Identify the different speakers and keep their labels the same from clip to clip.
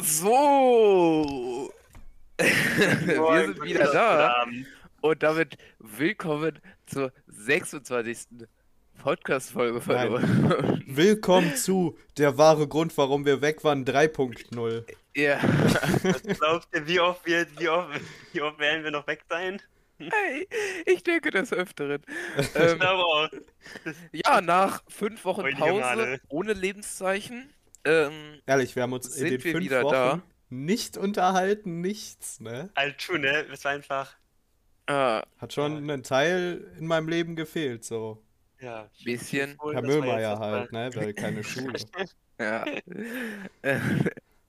Speaker 1: So, wir sind wieder da und damit willkommen zur 26. Podcast-Folge von
Speaker 2: Nein.
Speaker 1: uns.
Speaker 2: Willkommen zu Der wahre Grund, warum wir weg waren 3.0.
Speaker 1: Ja,
Speaker 3: Was glaubt ihr, wie oft, wir, wie, oft, wie oft werden wir noch weg sein?
Speaker 1: hey, ich denke des Öfteren.
Speaker 3: Ich
Speaker 1: Ähm,
Speaker 3: glaube auch.
Speaker 1: ja, nach fünf Wochen Pause
Speaker 3: Male.
Speaker 1: ohne Lebenszeichen. Ähm,
Speaker 2: Ehrlich, wir haben uns in den fünf
Speaker 1: wieder
Speaker 2: Wochen
Speaker 1: da?
Speaker 2: nicht unterhalten, nichts, ne?
Speaker 3: Halt schon, ne? Es war einfach,
Speaker 1: äh,
Speaker 2: Hat schon ein Teil in meinem Leben gefehlt, so.
Speaker 3: ja.
Speaker 1: Bisschen.
Speaker 2: Herr
Speaker 3: das jetzt
Speaker 2: halt, ne? Weil keine Schule.
Speaker 1: Ja. Äh,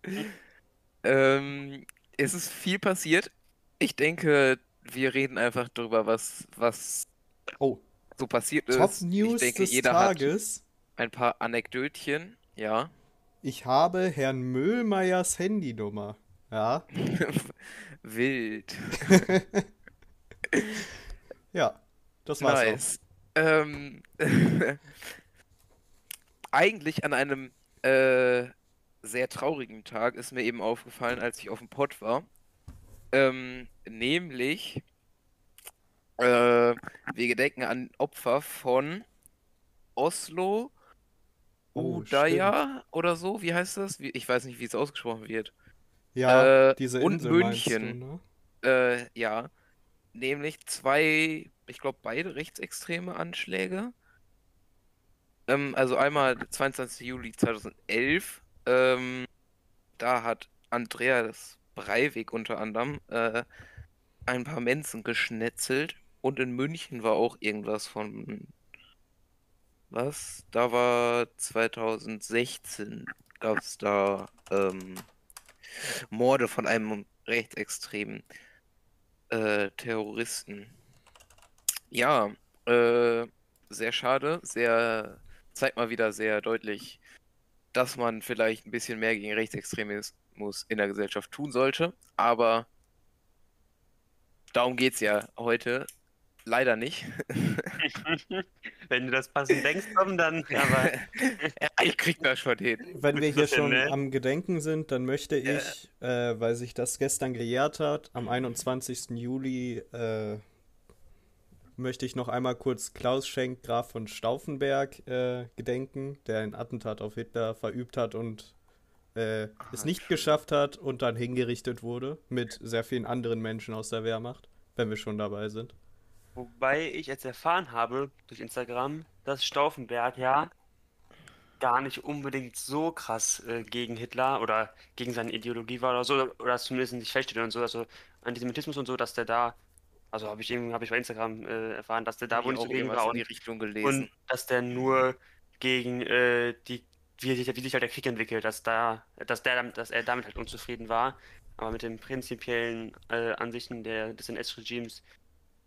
Speaker 1: ähm, es ist viel passiert. Ich denke, wir reden einfach drüber, was, was
Speaker 2: Oh,
Speaker 1: so passiert ist.
Speaker 2: Top News
Speaker 1: ich denke,
Speaker 2: des
Speaker 1: jeder
Speaker 2: Tages.
Speaker 1: hat ein paar Anekdötchen. Ja.
Speaker 2: Ich habe Herrn Müllmeiers Handynummer. Ja,
Speaker 1: Wild.
Speaker 2: ja. Das war's
Speaker 1: Nice. Ähm, eigentlich an einem äh, sehr traurigen Tag ist mir eben aufgefallen, als ich auf dem Pott war. Ähm, nämlich, äh, wir gedenken an Opfer von Oslo,
Speaker 2: Oh,
Speaker 1: Udaya oder so. Wie heißt das? Ich weiß nicht, wie es ausgesprochen wird.
Speaker 2: Ja,
Speaker 1: Äh,
Speaker 2: diese
Speaker 1: und
Speaker 2: Insel du,
Speaker 1: München.
Speaker 2: ne?
Speaker 1: Äh, ja. Nämlich zwei, ich glaube, beide rechtsextreme Anschläge. Ähm, also einmal 22. Juli 2011. Ähm, da hat Andreas Breivik unter anderem äh, ein paar Mensen geschnetzelt. Und in München war auch irgendwas von. Was? Da war 2016 gab es da ähm, Morde von einem rechtsextremen äh, Terroristen. Ja, äh, sehr schade, sehr, zeigt mal wieder sehr deutlich, dass man vielleicht ein bisschen mehr gegen Rechtsextremismus in der Gesellschaft tun sollte, aber darum geht's ja heute leider nicht.
Speaker 3: Wenn du das passend denkst, komm dann. Aber
Speaker 1: ja, ich krieg das schon hin.
Speaker 2: Wenn wir hier schon
Speaker 3: ne?
Speaker 2: am Gedenken sind, dann möchte ich, äh, weil sich das gestern gejährt hat, am 21. Juli äh, möchte ich noch einmal kurz Klaus Schenk, Graf von Stauffenberg, äh, gedenken, der ein Attentat auf Hitler verübt hat und äh, es
Speaker 1: Ah,
Speaker 2: nicht
Speaker 1: schön.
Speaker 2: geschafft hat und dann hingerichtet wurde mit sehr vielen anderen Menschen aus der Wehrmacht, wenn wir schon dabei sind.
Speaker 3: Wobei ich jetzt erfahren habe durch Instagram, dass Stauffenberg ja gar nicht unbedingt so krass äh, gegen Hitler oder gegen seine Ideologie war oder so, oder zumindest nicht feststeht und so, also Antisemitismus und so, dass der da, also habe ich irgendwie, habe ich bei Instagram äh, erfahren, dass der da wohl
Speaker 1: ich
Speaker 3: nicht so gegen war
Speaker 1: in die
Speaker 3: und
Speaker 1: Richtung gelesen.
Speaker 3: Und dass der nur gegen äh, die, wie sich, wie sich halt der Krieg entwickelt, dass da, dass der, damit- dass er damit halt unzufrieden war, aber mit den prinzipiellen äh, Ansichten der, des NS-Regimes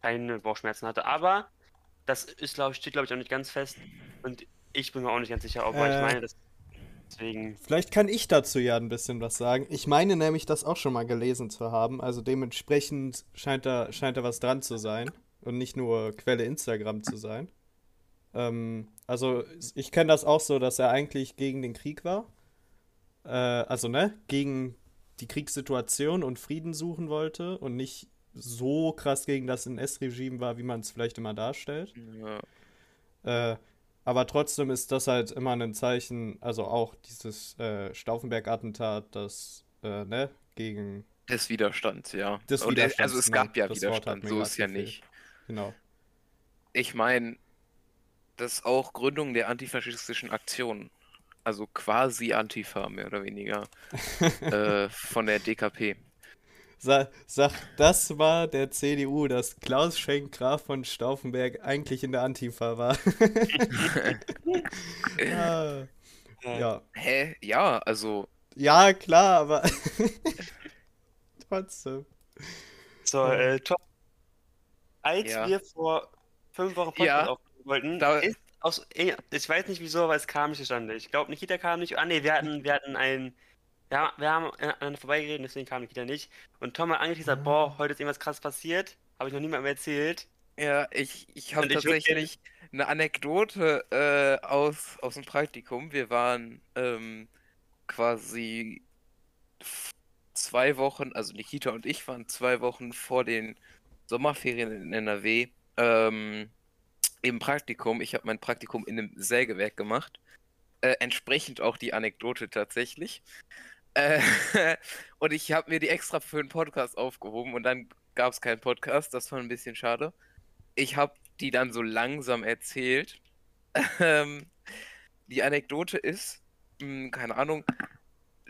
Speaker 3: keine Bauchschmerzen hatte. Aber das ist, glaube ich, steht, glaube ich, auch nicht ganz fest. Und ich bin mir auch nicht ganz sicher, ob weil ich
Speaker 2: Äh.
Speaker 3: meine, dass deswegen.
Speaker 2: Vielleicht kann ich dazu ja ein bisschen was sagen. Ich meine nämlich, das auch schon mal gelesen zu haben. Also dementsprechend scheint da, scheint da was dran zu sein. Und nicht nur Quelle Instagram zu sein. Ähm, also ich kenne das auch so, dass er eigentlich gegen den Krieg war. Äh, also ne, gegen die Kriegssituation und Frieden suchen wollte und nicht so krass gegen das NS-Regime war, wie man es vielleicht immer darstellt.
Speaker 1: Ja.
Speaker 2: Äh, aber trotzdem ist das halt immer ein Zeichen, also auch dieses äh, Stauffenberg-Attentat, das, äh, ne, gegen,
Speaker 1: Des Widerstands, ja.
Speaker 2: Des Widerstands,
Speaker 1: also es gab ja Widerstand, so ist ja nicht.
Speaker 2: genau.
Speaker 1: Ich meine, das ist auch Gründung der antifaschistischen Aktion. Also quasi Antifa, mehr oder weniger. äh, von der DKP.
Speaker 2: Sa sag, das war der CDU, dass Klaus Schenk Graf von Stauffenberg eigentlich in der Antifa war. ah, ja.
Speaker 1: Hä? Ja, also.
Speaker 2: ja, klar, aber trotzdem.
Speaker 3: So, äh, Tom, als
Speaker 1: Ja.
Speaker 3: wir vor fünf Wochen Podcast
Speaker 1: Ja.
Speaker 3: aufnehmen wollten,
Speaker 1: Da-
Speaker 3: ist aus, ich weiß nicht wieso, aber es kam nicht zustande. Ich glaube, Nikita kam nicht. Ah, nee, wir hatten, wir hatten ein, wir haben, wir haben aneinander vorbeigeredet, deswegen kam Nikita nicht. Und Tom hat eigentlich gesagt, boah, heute ist irgendwas krass passiert. Habe ich noch niemandem erzählt.
Speaker 1: Ja, ich, ich habe tatsächlich eine Anekdote äh, aus, aus dem Praktikum. Wir waren ähm, quasi zwei Wochen, also Nikita und ich waren zwei Wochen vor den Sommerferien in NRW ähm, im Praktikum. Ich habe mein Praktikum in einem Sägewerk gemacht. Äh, entsprechend auch die Anekdote tatsächlich. Äh, und ich habe mir die extra für einen Podcast aufgehoben und dann gab es keinen Podcast. Das war ein bisschen schade. Ich habe die dann so langsam erzählt. Ähm, die Anekdote ist, mh, keine Ahnung,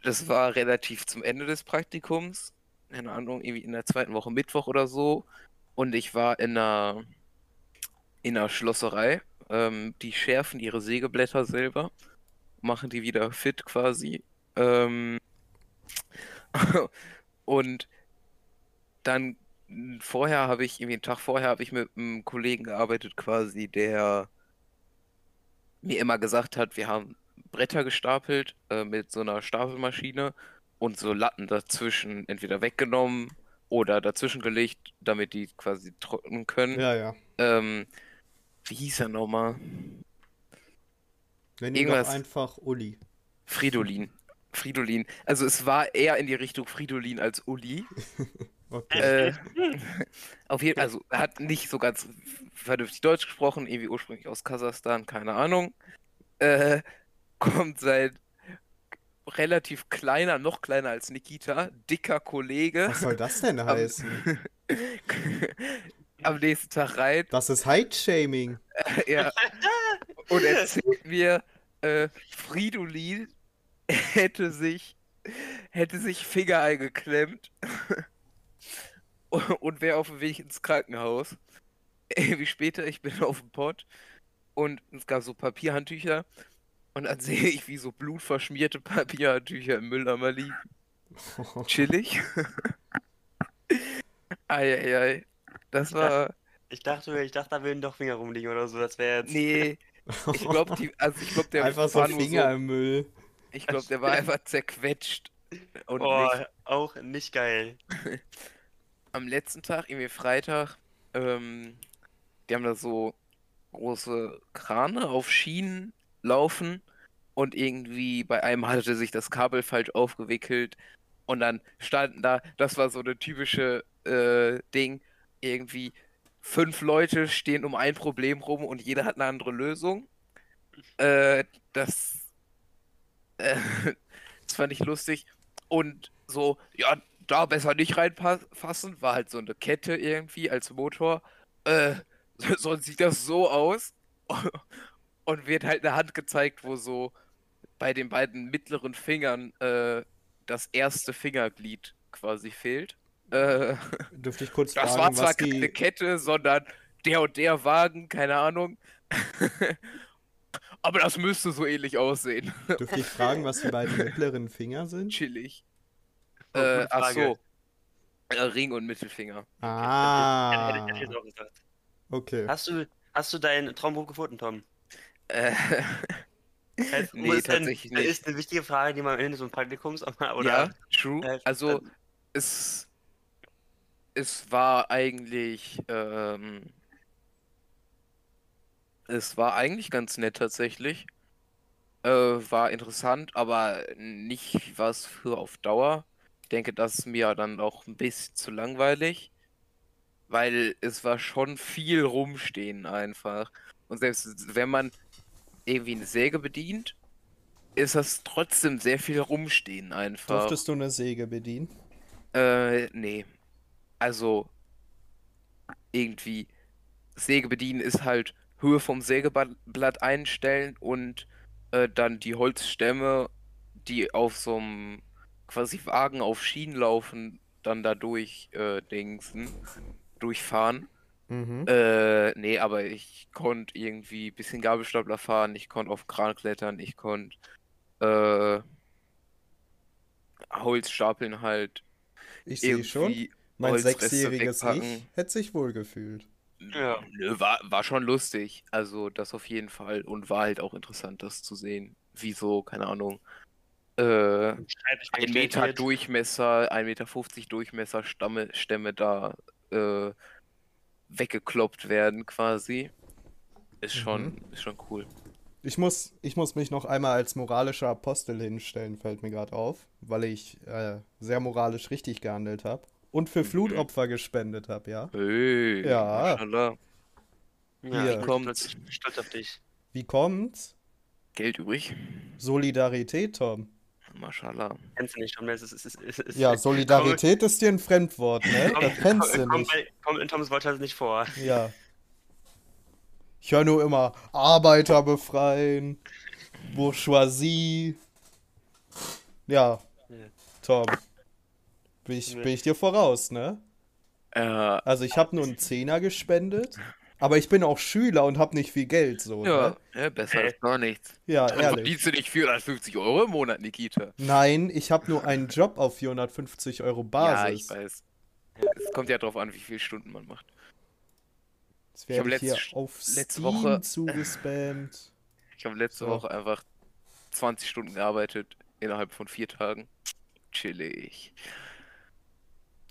Speaker 1: das war relativ zum Ende des Praktikums. Keine Ahnung, irgendwie in der zweiten Woche Mittwoch oder so. Und ich war in einer, in einer Schlosserei. Ähm, die schärfen ihre Sägeblätter selber, machen die wieder fit quasi. Ähm, und dann vorher habe ich, irgendwie einen Tag vorher habe ich mit einem Kollegen gearbeitet, quasi, der mir immer gesagt hat, wir haben Bretter gestapelt äh, mit so einer Stapelmaschine und so Latten dazwischen entweder weggenommen oder dazwischen gelegt, damit die quasi trocknen können.
Speaker 2: Ja, ja.
Speaker 1: Ähm, wie hieß er nochmal?
Speaker 2: Nenn ihn
Speaker 1: Irgendwas-
Speaker 2: einfach Uli.
Speaker 1: Fridolin. Fridolin. Also es war eher in die Richtung Fridolin als Uli.
Speaker 2: Okay.
Speaker 1: Äh, auf jeden also er hat nicht so ganz vernünftig Deutsch gesprochen, irgendwie ursprünglich aus Kasachstan, keine Ahnung. Äh, kommt sein relativ kleiner, noch kleiner als Nikita, dicker Kollege
Speaker 2: Was soll das denn heißen?
Speaker 1: am nächsten Tag rein
Speaker 2: Das ist Height-Shaming.
Speaker 1: ja, und erzählt mir, äh, Fridolin hätte sich, hätte sich Finger eingeklemmt und wäre auf dem Weg ins Krankenhaus. Wie später, ich bin auf dem Pott und es gab so Papierhandtücher und dann sehe ich, wie so blutverschmierte Papierhandtücher im Mülleimer liegen. Chillig. Eieiei. Das war.
Speaker 3: Ich dachte, ich dachte, da würden doch Finger rumliegen oder so. Das wäre jetzt.
Speaker 1: Nee. Ich glaube, die. Also ich glaube, der
Speaker 2: Einfach so Finger
Speaker 1: so.
Speaker 2: im Müll.
Speaker 1: Ich glaube, der war einfach zerquetscht. Und
Speaker 3: Oh,
Speaker 1: nicht.
Speaker 3: auch nicht geil.
Speaker 1: am letzten Tag, irgendwie Freitag, ähm, die haben da so große Krane auf Schienen laufen und irgendwie bei einem hatte sich das Kabel falsch aufgewickelt und dann standen da, das war so eine typische äh, Ding, irgendwie fünf Leute stehen um ein Problem rum und jeder hat eine andere Lösung. Äh, das, äh, das fand ich lustig. Und so, ja, da besser nicht reinfassen, war halt so eine Kette irgendwie als Motor. Äh, sonst sieht das so aus. Und wird halt eine Hand gezeigt, wo so bei den beiden mittleren Fingern äh, das erste Fingerglied quasi fehlt. Äh,
Speaker 2: Dürfte ich kurz
Speaker 1: das war
Speaker 2: fragen,
Speaker 1: zwar
Speaker 2: was
Speaker 1: keine
Speaker 2: die.
Speaker 1: Kette, sondern der und der Wagen, keine Ahnung. Aber das müsste so ähnlich aussehen.
Speaker 2: Dürfte ich fragen, was die beiden mittleren Finger sind?
Speaker 1: Chillig.
Speaker 3: Oh,
Speaker 1: Äh, ach so. Äh, Ring und Mittelfinger.
Speaker 2: Ah.
Speaker 3: Hätte, hätte ich jetzt auch gesagt.
Speaker 2: Okay.
Speaker 3: Hast du, hast du dein Traumbuch gefunden, Tom?
Speaker 1: Äh,
Speaker 3: Das
Speaker 1: nee,
Speaker 3: ist ein-
Speaker 1: tatsächlich
Speaker 3: Das
Speaker 1: nicht.
Speaker 3: ist eine wichtige Frage, die man am Ende so ein Praktikums oder
Speaker 1: Ja, true.
Speaker 3: äh,
Speaker 1: Also,
Speaker 3: äh,
Speaker 1: es, es war eigentlich, ähm, es war eigentlich ganz nett tatsächlich. Äh, war interessant, aber nicht was für auf Dauer. Ich denke, das ist mir dann auch ein bisschen zu langweilig, weil es war schon viel rumstehen einfach. Und selbst wenn man irgendwie eine Säge bedient, ist das trotzdem sehr viel rumstehen einfach.
Speaker 2: Durftest du eine Säge bedienen?
Speaker 1: Äh, nee. Also, irgendwie, Säge bedienen ist halt Höhe vom Sägeblatt einstellen und äh, dann die Holzstämme, die auf so einem quasi Wagen auf Schienen laufen, dann da durch äh, dingsen, durchfahren.
Speaker 2: Mhm.
Speaker 1: Äh, nee, aber ich konnte irgendwie ein bisschen Gabelstapler fahren, ich konnte auf Kran klettern, ich konnte äh, Holz stapeln halt.
Speaker 2: Ich sehe schon. Mein sechsjähriges. Ich hätte sich wohl gefühlt.
Speaker 3: Ja.
Speaker 1: Nö, war, war schon lustig. Also das auf jeden Fall. Und war halt auch interessant, das zu sehen. Wie so, keine Ahnung, äh, ein Meter Durchmesser, 1,50 Meter Durchmesser Stamme, Stämme da äh, weggekloppt werden quasi. Ist schon, ist schon cool.
Speaker 2: Ich muss, ich muss mich noch einmal als moralischer Apostel hinstellen, fällt mir gerade auf, weil ich äh, sehr moralisch richtig gehandelt habe und für
Speaker 1: Mhm.
Speaker 2: Flutopfer gespendet habe, ja.
Speaker 1: Hey,
Speaker 2: Ja.
Speaker 1: Maschallah.
Speaker 3: Ja,
Speaker 2: Hier.
Speaker 3: bin
Speaker 1: Kommt's.
Speaker 3: stolz, ich bin stolz auf dich.
Speaker 2: Wie kommt's?
Speaker 1: Geld übrig.
Speaker 2: Solidarität, Tom.
Speaker 1: Maschallah.
Speaker 3: Kennst du nicht, Tom? Es ist, es ist, es ist,
Speaker 2: Ja, Solidarität ist dir ein Fremdwort, ne?
Speaker 3: Komm,
Speaker 2: Das kennst du
Speaker 3: komm,
Speaker 2: nicht.
Speaker 3: Kommt, in Toms Wortschatz nicht vor.
Speaker 2: Ja. Ich höre nur immer Arbeiter befreien, Bourgeoisie. Ja,
Speaker 3: Ja.
Speaker 2: Tom. Bin ich, bin ich dir voraus, ne?
Speaker 1: Äh,
Speaker 2: Also ich habe nur einen Zehner gespendet, aber ich bin auch Schüler und habe nicht viel Geld, so,
Speaker 1: ja,
Speaker 2: ne?
Speaker 1: ja, besser als gar nichts.
Speaker 2: Ja,
Speaker 1: Dann
Speaker 2: ehrlich.
Speaker 1: verdienst du nicht 450 Euro im Monat, Nikita.
Speaker 2: Nein, ich habe nur einen Job auf 450 Euro
Speaker 1: Ja, ich
Speaker 2: Basis.
Speaker 1: weiß. Es kommt ja drauf an, wie viele Stunden man macht.
Speaker 2: Das
Speaker 1: Ich hab
Speaker 2: werde ich hier
Speaker 1: letzt-
Speaker 2: auf
Speaker 1: letzte
Speaker 2: Steam
Speaker 1: Woche-
Speaker 2: zugespammt.
Speaker 1: Ich habe letzte
Speaker 2: So.
Speaker 1: Woche einfach 20 Stunden gearbeitet innerhalb von vier Tagen. Chillig.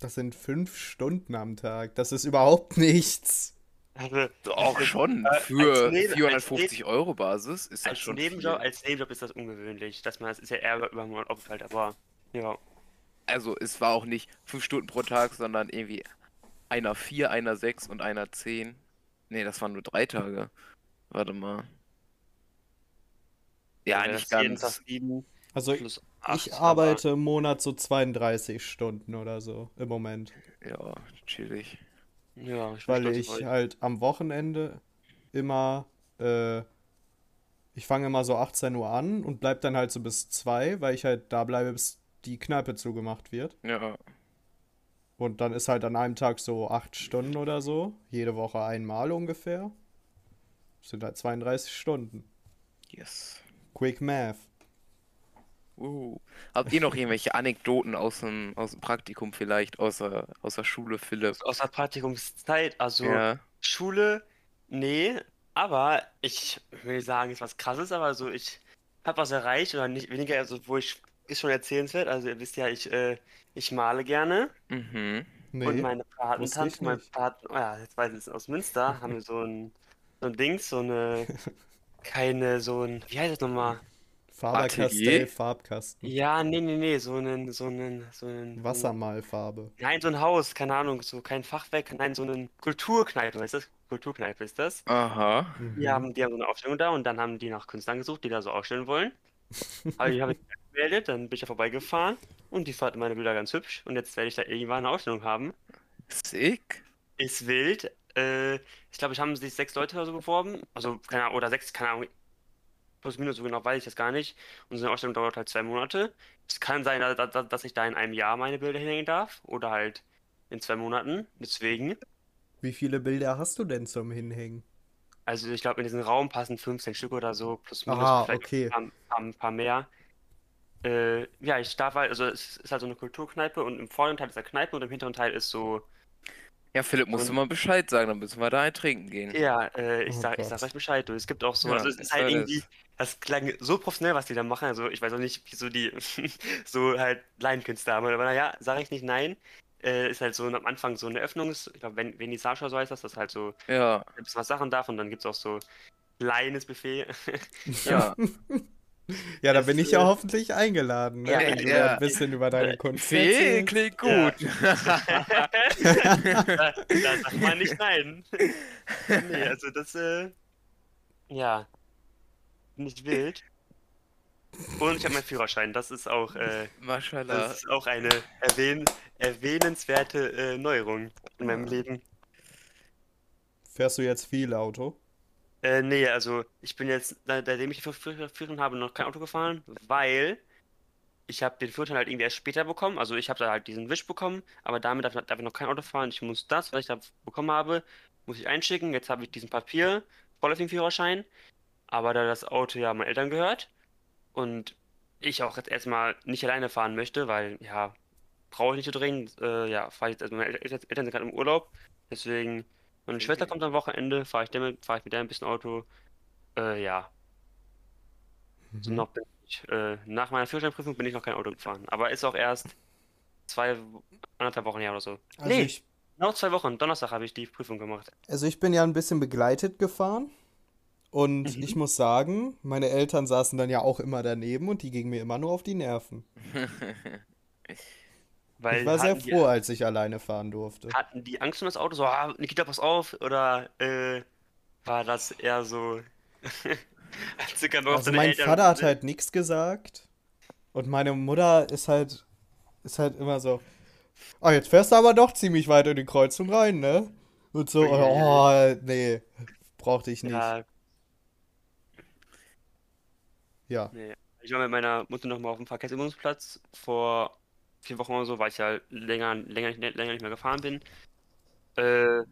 Speaker 2: Das sind fünf Stunden am Tag. Das ist überhaupt nichts.
Speaker 3: Also,
Speaker 1: Auch
Speaker 3: also,
Speaker 1: schon.
Speaker 3: äh, als
Speaker 1: Für
Speaker 3: Neben- als
Speaker 1: 450 Euro Basis ist das
Speaker 3: als
Speaker 1: schon
Speaker 3: Nebenjob,
Speaker 1: viel.
Speaker 3: als Nebenjob ist das ungewöhnlich. Dass man, das ist ja eher über einen Monat aufgeteilt, aber ja.
Speaker 1: Also es war auch nicht fünf Stunden pro Tag, sondern irgendwie einer vier, einer sechs und einer zehn. Nee, das waren nur drei Tage. Warte mal. Ja,
Speaker 3: Also,
Speaker 1: nicht
Speaker 3: das jeden Tag
Speaker 1: ganz.
Speaker 3: sieben
Speaker 2: Also
Speaker 3: plus acht,
Speaker 2: ich
Speaker 3: aber-
Speaker 2: arbeite im Monat so 32 Stunden oder so im Moment.
Speaker 1: Ja, chillig.
Speaker 3: Ja, ich
Speaker 2: Weil ich
Speaker 3: euch.
Speaker 2: halt am Wochenende immer, äh, ich fange immer so 18 Uhr an und bleib dann halt so bis 2, weil ich halt da bleibe, bis die Kneipe zugemacht wird.
Speaker 1: Ja,
Speaker 2: Und dann ist halt an einem Tag so 8 Stunden oder so, jede Woche einmal ungefähr. Das sind halt 32 Stunden.
Speaker 1: yes.
Speaker 2: Quick Math.
Speaker 1: Uh. Habt ihr noch irgendwelche Anekdoten aus dem, aus dem Praktikum vielleicht, außer, außer Schule, Philipp?
Speaker 3: Aus der Praktikumszeit, also
Speaker 1: Ja.
Speaker 3: Schule, nee, aber ich will sagen, ist was krasses, aber so, ich habe was erreicht oder nicht weniger, also wo ich, ist schon erzählenswert, also ihr wisst ja, ich, äh, ich male gerne
Speaker 1: Mhm.
Speaker 2: Nee.
Speaker 3: und meine Patentante, mein. Paten, oh ja, jetzt weiß ich es, aus Münster, haben wir so ein, so ein Dings, so eine, keine, so ein, wie heißt das nochmal?
Speaker 2: Faber-Castell? Farbkasten.
Speaker 3: Ja, nee, nee, nee, so einen, so einen, so einen,
Speaker 2: Wassermalfarbe.
Speaker 3: Nein, so ein Haus, keine Ahnung, so kein Fachwerk, nein, so eine Kulturkneipe, weißt du? Kulturkneipe ist das.
Speaker 1: Aha.
Speaker 3: Die
Speaker 2: Mhm.
Speaker 3: haben, die haben so eine Ausstellung da und dann haben die nach Künstlern gesucht, die da so ausstellen wollen. Aber die habe ich gemeldet, dann bin ich da vorbeigefahren und die fanden meine Bilder ganz hübsch und jetzt werde ich da irgendwann eine Ausstellung haben.
Speaker 1: Sick.
Speaker 3: Ist wild. Äh, ich glaube, ich haben sich sechs Leute oder so beworben. Also, keine Ahnung, oder sechs, keine Ahnung. Plus minus, so genau weiß ich das gar nicht. Und so eine Ausstellung dauert halt zwei Monate. Es kann sein, dass, ich da in einem Jahr meine Bilder hinhängen darf oder halt in zwei Monaten. Deswegen.
Speaker 2: Wie viele Bilder hast du denn zum Hinhängen?
Speaker 3: Also ich glaube, in diesen Raum passen 15 Stück oder so, plus minus,
Speaker 2: Ah,
Speaker 3: vielleicht
Speaker 2: okay.
Speaker 3: ein paar, ein paar mehr. Äh, ja, ich darf halt, also es ist halt so eine Kulturkneipe und im vorderen Teil ist der Kneipe und im hinteren Teil ist so,
Speaker 1: Ja, Philipp, musst du
Speaker 3: Und-
Speaker 1: mal Bescheid sagen, dann müssen wir da ein Trinken gehen.
Speaker 3: ja, äh, ich
Speaker 2: Oh
Speaker 3: sag, ich sag euch Bescheid, du. Es gibt auch so,
Speaker 1: Ja,
Speaker 3: also es ist halt irgendwie,
Speaker 1: das.
Speaker 3: das klang so professionell, was die da machen, also ich weiß auch nicht, wieso die so halt Laienkünste haben, aber naja, sage ich nicht nein. Äh, ist halt so am Anfang so eine Öffnungs, ich glaube, wenn Vernissage oder so heißt das, dass halt so
Speaker 1: Ja,
Speaker 3: ein bisschen was Sachen darf und dann gibt es auch so kleines Buffet.
Speaker 1: ja.
Speaker 2: Ja, da
Speaker 3: Das,
Speaker 2: bin ich ja
Speaker 3: äh,
Speaker 2: hoffentlich eingeladen, ne?
Speaker 3: ja,
Speaker 2: wenn du
Speaker 1: ja.
Speaker 2: ein bisschen über deine Kunst
Speaker 1: Phil,
Speaker 2: erzählst.
Speaker 1: klingt
Speaker 3: Ja.
Speaker 1: gut.
Speaker 3: da, da sagt man nicht nein. Nee, also das, äh, ja, nicht wild. Und ich habe meinen Führerschein, das ist auch, äh, das ist auch eine erwähn erwähnenswerte äh, Neuerung in meinem Leben.
Speaker 2: Fährst du jetzt viel Auto?
Speaker 3: Äh, nee, also ich bin jetzt, da- seitdem ich die Führ- Führ- Führung habe, noch kein Auto gefahren, weil ich habe den Führerschein halt irgendwie erst später bekommen. Also ich habe da halt diesen Wisch bekommen, aber damit darf, darf ich noch kein Auto fahren. Ich muss das, was ich da bekommen habe, muss ich einschicken. Jetzt habe ich diesen Papier, Vorläufigen-Führerschein, aber da das Auto ja meinen Eltern gehört und ich auch jetzt erstmal nicht alleine fahren möchte, weil ja, brauche ich nicht so dringend, äh, ja, fahre ich jetzt, also meine El- Eltern sind gerade im Urlaub, deswegen, meine Schwester kommt am Wochenende, fahre ich, damit- fahr ich mit der ein bisschen Auto, äh, ja, so
Speaker 2: Mhm.
Speaker 3: noch bin ich, äh, nach meiner Führerscheinprüfung bin ich noch kein Auto gefahren, aber ist auch erst zwei, anderthalb Wochen her oder so.
Speaker 2: Also
Speaker 3: Nee, noch zwei Wochen, Donnerstag habe ich die Prüfung gemacht.
Speaker 2: also ich bin ja ein bisschen begleitet gefahren Und
Speaker 3: Mhm.
Speaker 2: ich muss sagen, meine Eltern saßen dann ja auch immer daneben und die gingen mir immer nur auf die Nerven. Ich war sehr
Speaker 3: hatten die-
Speaker 2: froh, als ich alleine fahren durfte.
Speaker 3: Hatten die Angst um das Auto? So, ah, Nikita, pass auf? Oder äh, war das eher so.
Speaker 2: Also mein
Speaker 3: Eltern-
Speaker 2: Vater hat halt nichts gesagt und meine Mutter ist halt ist halt immer so, ah, jetzt fährst du aber doch ziemlich weit in die Kreuzung rein, ne? Und so, oh, nee, brauchte ich nicht.
Speaker 3: Ja,
Speaker 2: Ja.
Speaker 3: nee. Ich war mit meiner Mutter nochmal auf dem Verkehrsübungsplatz vor vier Wochen oder so, weil ich ja länger, länger, nicht- länger nicht mehr gefahren bin. Äh,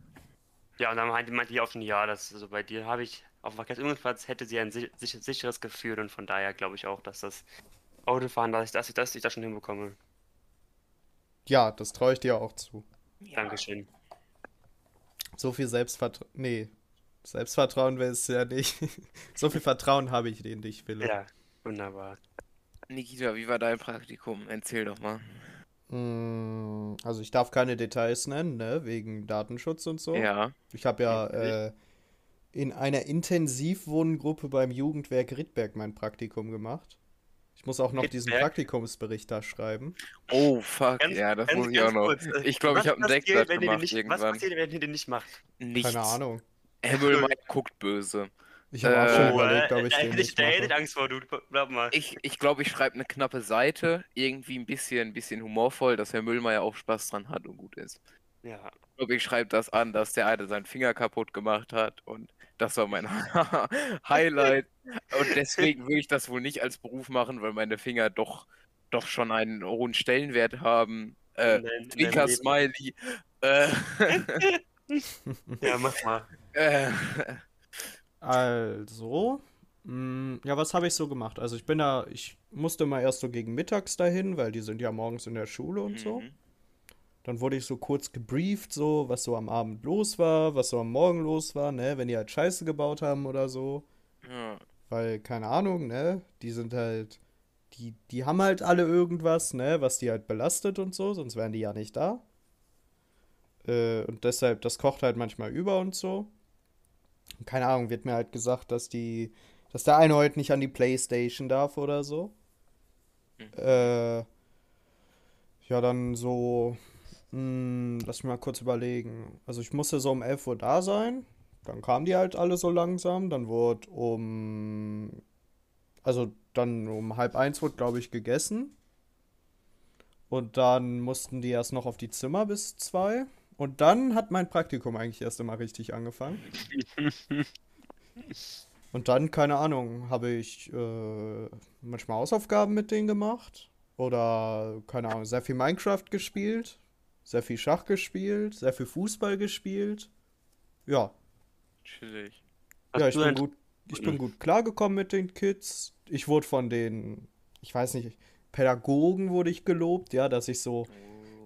Speaker 3: ja, und dann meinte, meinte die auch schon, ja, das, also bei dir habe ich auf dem Verkehrsübungsplatz hätte sie ein si- sich- sicheres Gefühl und von daher glaube ich auch, dass das Autofahren, dass ich, dass ich, dass ich das schon hinbekomme.
Speaker 2: Ja, das traue ich dir auch zu.
Speaker 3: Dankeschön.
Speaker 2: So viel Selbstvertrauen, nee, Selbstvertrauen wäre es ja nicht. So viel Vertrauen habe ich in dich, Philipp.
Speaker 3: Ja, wunderbar.
Speaker 1: Nikita, wie war dein Praktikum? Erzähl doch mal.
Speaker 2: Mm, Also ich darf keine Details nennen, ne, wegen Datenschutz und so.
Speaker 1: Ja.
Speaker 2: Ich habe ja äh, in einer Intensivwohngruppe beim Jugendwerk Rittberg mein Praktikum gemacht. Ich muss auch noch diesen
Speaker 3: Rittberg?
Speaker 2: Praktikumsbericht da schreiben.
Speaker 1: Oh, fuck,
Speaker 3: Ganz-
Speaker 1: ja, das
Speaker 3: ganz-
Speaker 1: muss ich auch noch.
Speaker 3: kurz, äh,
Speaker 1: Ich glaube, ich
Speaker 3: was
Speaker 1: habe ein
Speaker 3: passiert,
Speaker 1: Deckblatt gemacht
Speaker 3: nicht, Was
Speaker 1: irgendwann.
Speaker 3: passiert, wenn ihr den nicht macht?
Speaker 1: Nichts.
Speaker 2: Keine Ahnung.
Speaker 1: Herr Müllmann guckt böse.
Speaker 2: Ich habe auch
Speaker 1: Äh,
Speaker 2: schon
Speaker 1: Oh,
Speaker 2: überlegt, ob ich
Speaker 3: da
Speaker 2: den
Speaker 3: hätte ich,
Speaker 2: nicht
Speaker 3: da hätte ich. Angst vor, du. Glaub mal.
Speaker 1: Ich glaube, ich, glaub, ich schreibe eine knappe Seite, irgendwie ein bisschen, ein bisschen humorvoll, dass Herr Müllmeier auch Spaß dran hat und gut ist.
Speaker 3: Ja.
Speaker 1: Ich glaube, ich schreibe das an, dass der eine seinen Finger kaputt gemacht hat und das war mein Highlight. Und deswegen will ich das wohl nicht als Beruf machen, weil meine Finger doch, doch schon einen hohen Stellenwert haben. Äh,
Speaker 3: Leben.
Speaker 1: Smiley. Äh,
Speaker 3: Ja, mach mal.
Speaker 1: äh,
Speaker 2: Also, mh, ja, was habe ich so gemacht? Also ich bin da, ich musste mal erst so gegen mittags dahin, weil die sind ja morgens in der Schule und so.
Speaker 1: mhm.
Speaker 2: Dann wurde ich so kurz gebrieft, so, was so am Abend los war, was so am Morgen los war, ne, wenn die halt Scheiße gebaut haben oder so.
Speaker 1: Ja.
Speaker 2: Weil, keine Ahnung, ne, die sind halt, die, die haben halt alle irgendwas, ne, was die halt belastet und so, sonst wären die ja nicht da. Äh, und deshalb, das kocht halt manchmal über und so. Und keine Ahnung, wird mir halt gesagt, dass die, dass der eine heute nicht an die Playstation darf oder so.
Speaker 1: Mhm.
Speaker 2: Äh, ja, dann so, mh, lass mich mal kurz überlegen. Also ich musste so um 11 Uhr da sein. Dann kamen die halt alle so langsam. Dann wurde um, also dann um halb eins wurde, glaube ich, gegessen. Und dann mussten die erst noch auf die Zimmer bis zwei. Und dann hat mein Praktikum eigentlich erst einmal richtig angefangen. Und dann, keine Ahnung, habe ich äh, manchmal Hausaufgaben mit denen gemacht. Oder, keine Ahnung, sehr viel Minecraft gespielt. Sehr viel Schach gespielt. Sehr viel Fußball gespielt. Ja,
Speaker 1: Chillig.
Speaker 2: Ja, ich bin gut, ich bin gut klargekommen mit den Kids. Ich wurde von den, ich weiß nicht, Pädagogen wurde ich gelobt, ja, dass ich so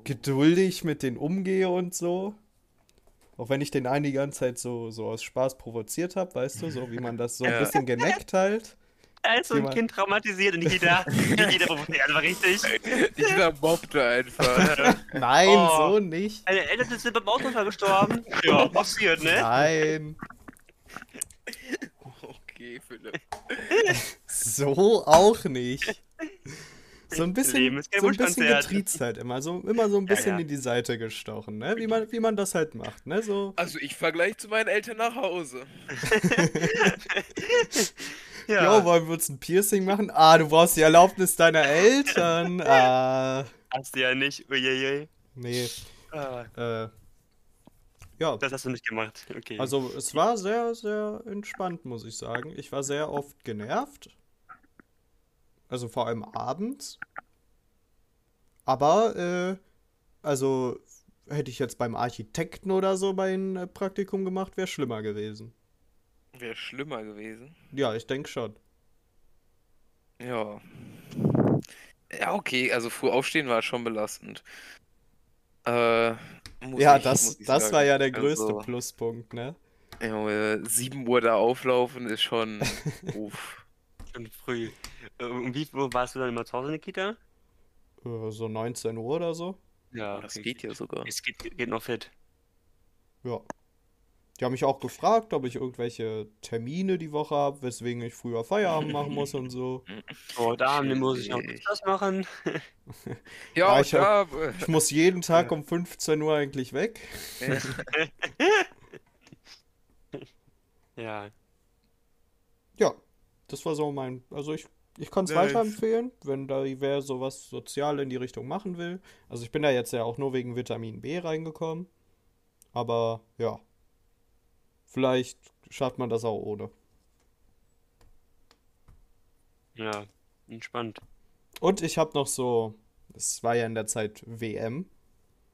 Speaker 2: geduldig mit denen umgehe und so. Auch wenn ich den einen die ganze Zeit so, so aus Spaß provoziert habe, weißt du, so wie man das so ein
Speaker 1: Ja.
Speaker 2: bisschen geneckt halt.
Speaker 3: Ist so ein Kind traumatisiert und Nikita, Nikita provoziert einfach richtig.
Speaker 1: Dieser mobbte einfach.
Speaker 2: Nein,
Speaker 3: Oh.
Speaker 2: so nicht.
Speaker 3: Deine Eltern sind beim Autounfall gestorben. Ja, passiert, ne?
Speaker 2: Nein,
Speaker 1: okay, Philipp.
Speaker 2: so auch nicht. So ein bisschen,
Speaker 3: Leben ist kein
Speaker 2: so ein bisschen getriezt halt immer, so immer so ein bisschen
Speaker 3: ja.
Speaker 2: in die Seite gestochen, ne? Wie man, wie man das halt macht, ne? So,
Speaker 1: Also ich vergleiche zu meinen Eltern nach Hause.
Speaker 2: Jo, wollen wir uns ein Piercing machen? Ah, du brauchst die Erlaubnis deiner Eltern. Ah,
Speaker 3: Hast du ja nicht. Uiuiui.
Speaker 2: nee.
Speaker 3: Ah,
Speaker 2: Äh, ja,
Speaker 3: Das hast du nicht gemacht. Okay.
Speaker 2: also es war sehr, sehr entspannt, muss ich sagen. Ich war sehr oft genervt. Also vor allem abends. Aber, äh, also hätte ich jetzt beim Architekten oder so mein äh, Praktikum gemacht, wäre schlimmer gewesen.
Speaker 1: Wäre schlimmer gewesen.
Speaker 2: Ja, ich denke schon.
Speaker 1: Ja. Ja, okay, also früh aufstehen war schon belastend. Äh, muss
Speaker 2: Ja,
Speaker 1: ich-
Speaker 2: das, das
Speaker 1: sagen.
Speaker 2: war ja der größte
Speaker 1: Also,
Speaker 2: Pluspunkt, ne?
Speaker 1: Junge, 7 Uhr da auflaufen ist schon. Uff.
Speaker 3: Schon früh. Äh, Um wie Uhr warst du dann immer zu Hause in der Kita?
Speaker 2: Äh, So 19 Uhr oder so.
Speaker 3: Ja,
Speaker 1: Das geht ja sogar.
Speaker 3: Es geht, geht noch fit.
Speaker 2: Ja. Die haben mich auch gefragt, ob ich irgendwelche Termine die Woche habe, weswegen ich früher Feierabend machen muss und so.
Speaker 3: Oh, da muss ich noch das machen.
Speaker 1: Ja,
Speaker 2: Ja,
Speaker 1: ich
Speaker 2: hab-. Ich muss jeden Tag um 15 Uhr eigentlich weg.
Speaker 3: Ja,
Speaker 2: das war so mein. Also ich, ich kann es
Speaker 1: Nice.
Speaker 2: weiterempfehlen, wenn da wer sowas sozial in die Richtung machen will. Also ich bin da jetzt ja auch nur wegen Vitamin B reingekommen. Aber ja. Vielleicht schafft man das auch ohne.
Speaker 3: Ja. Entspannt.
Speaker 2: Und ich habe noch so. Es war ja in der Zeit WM.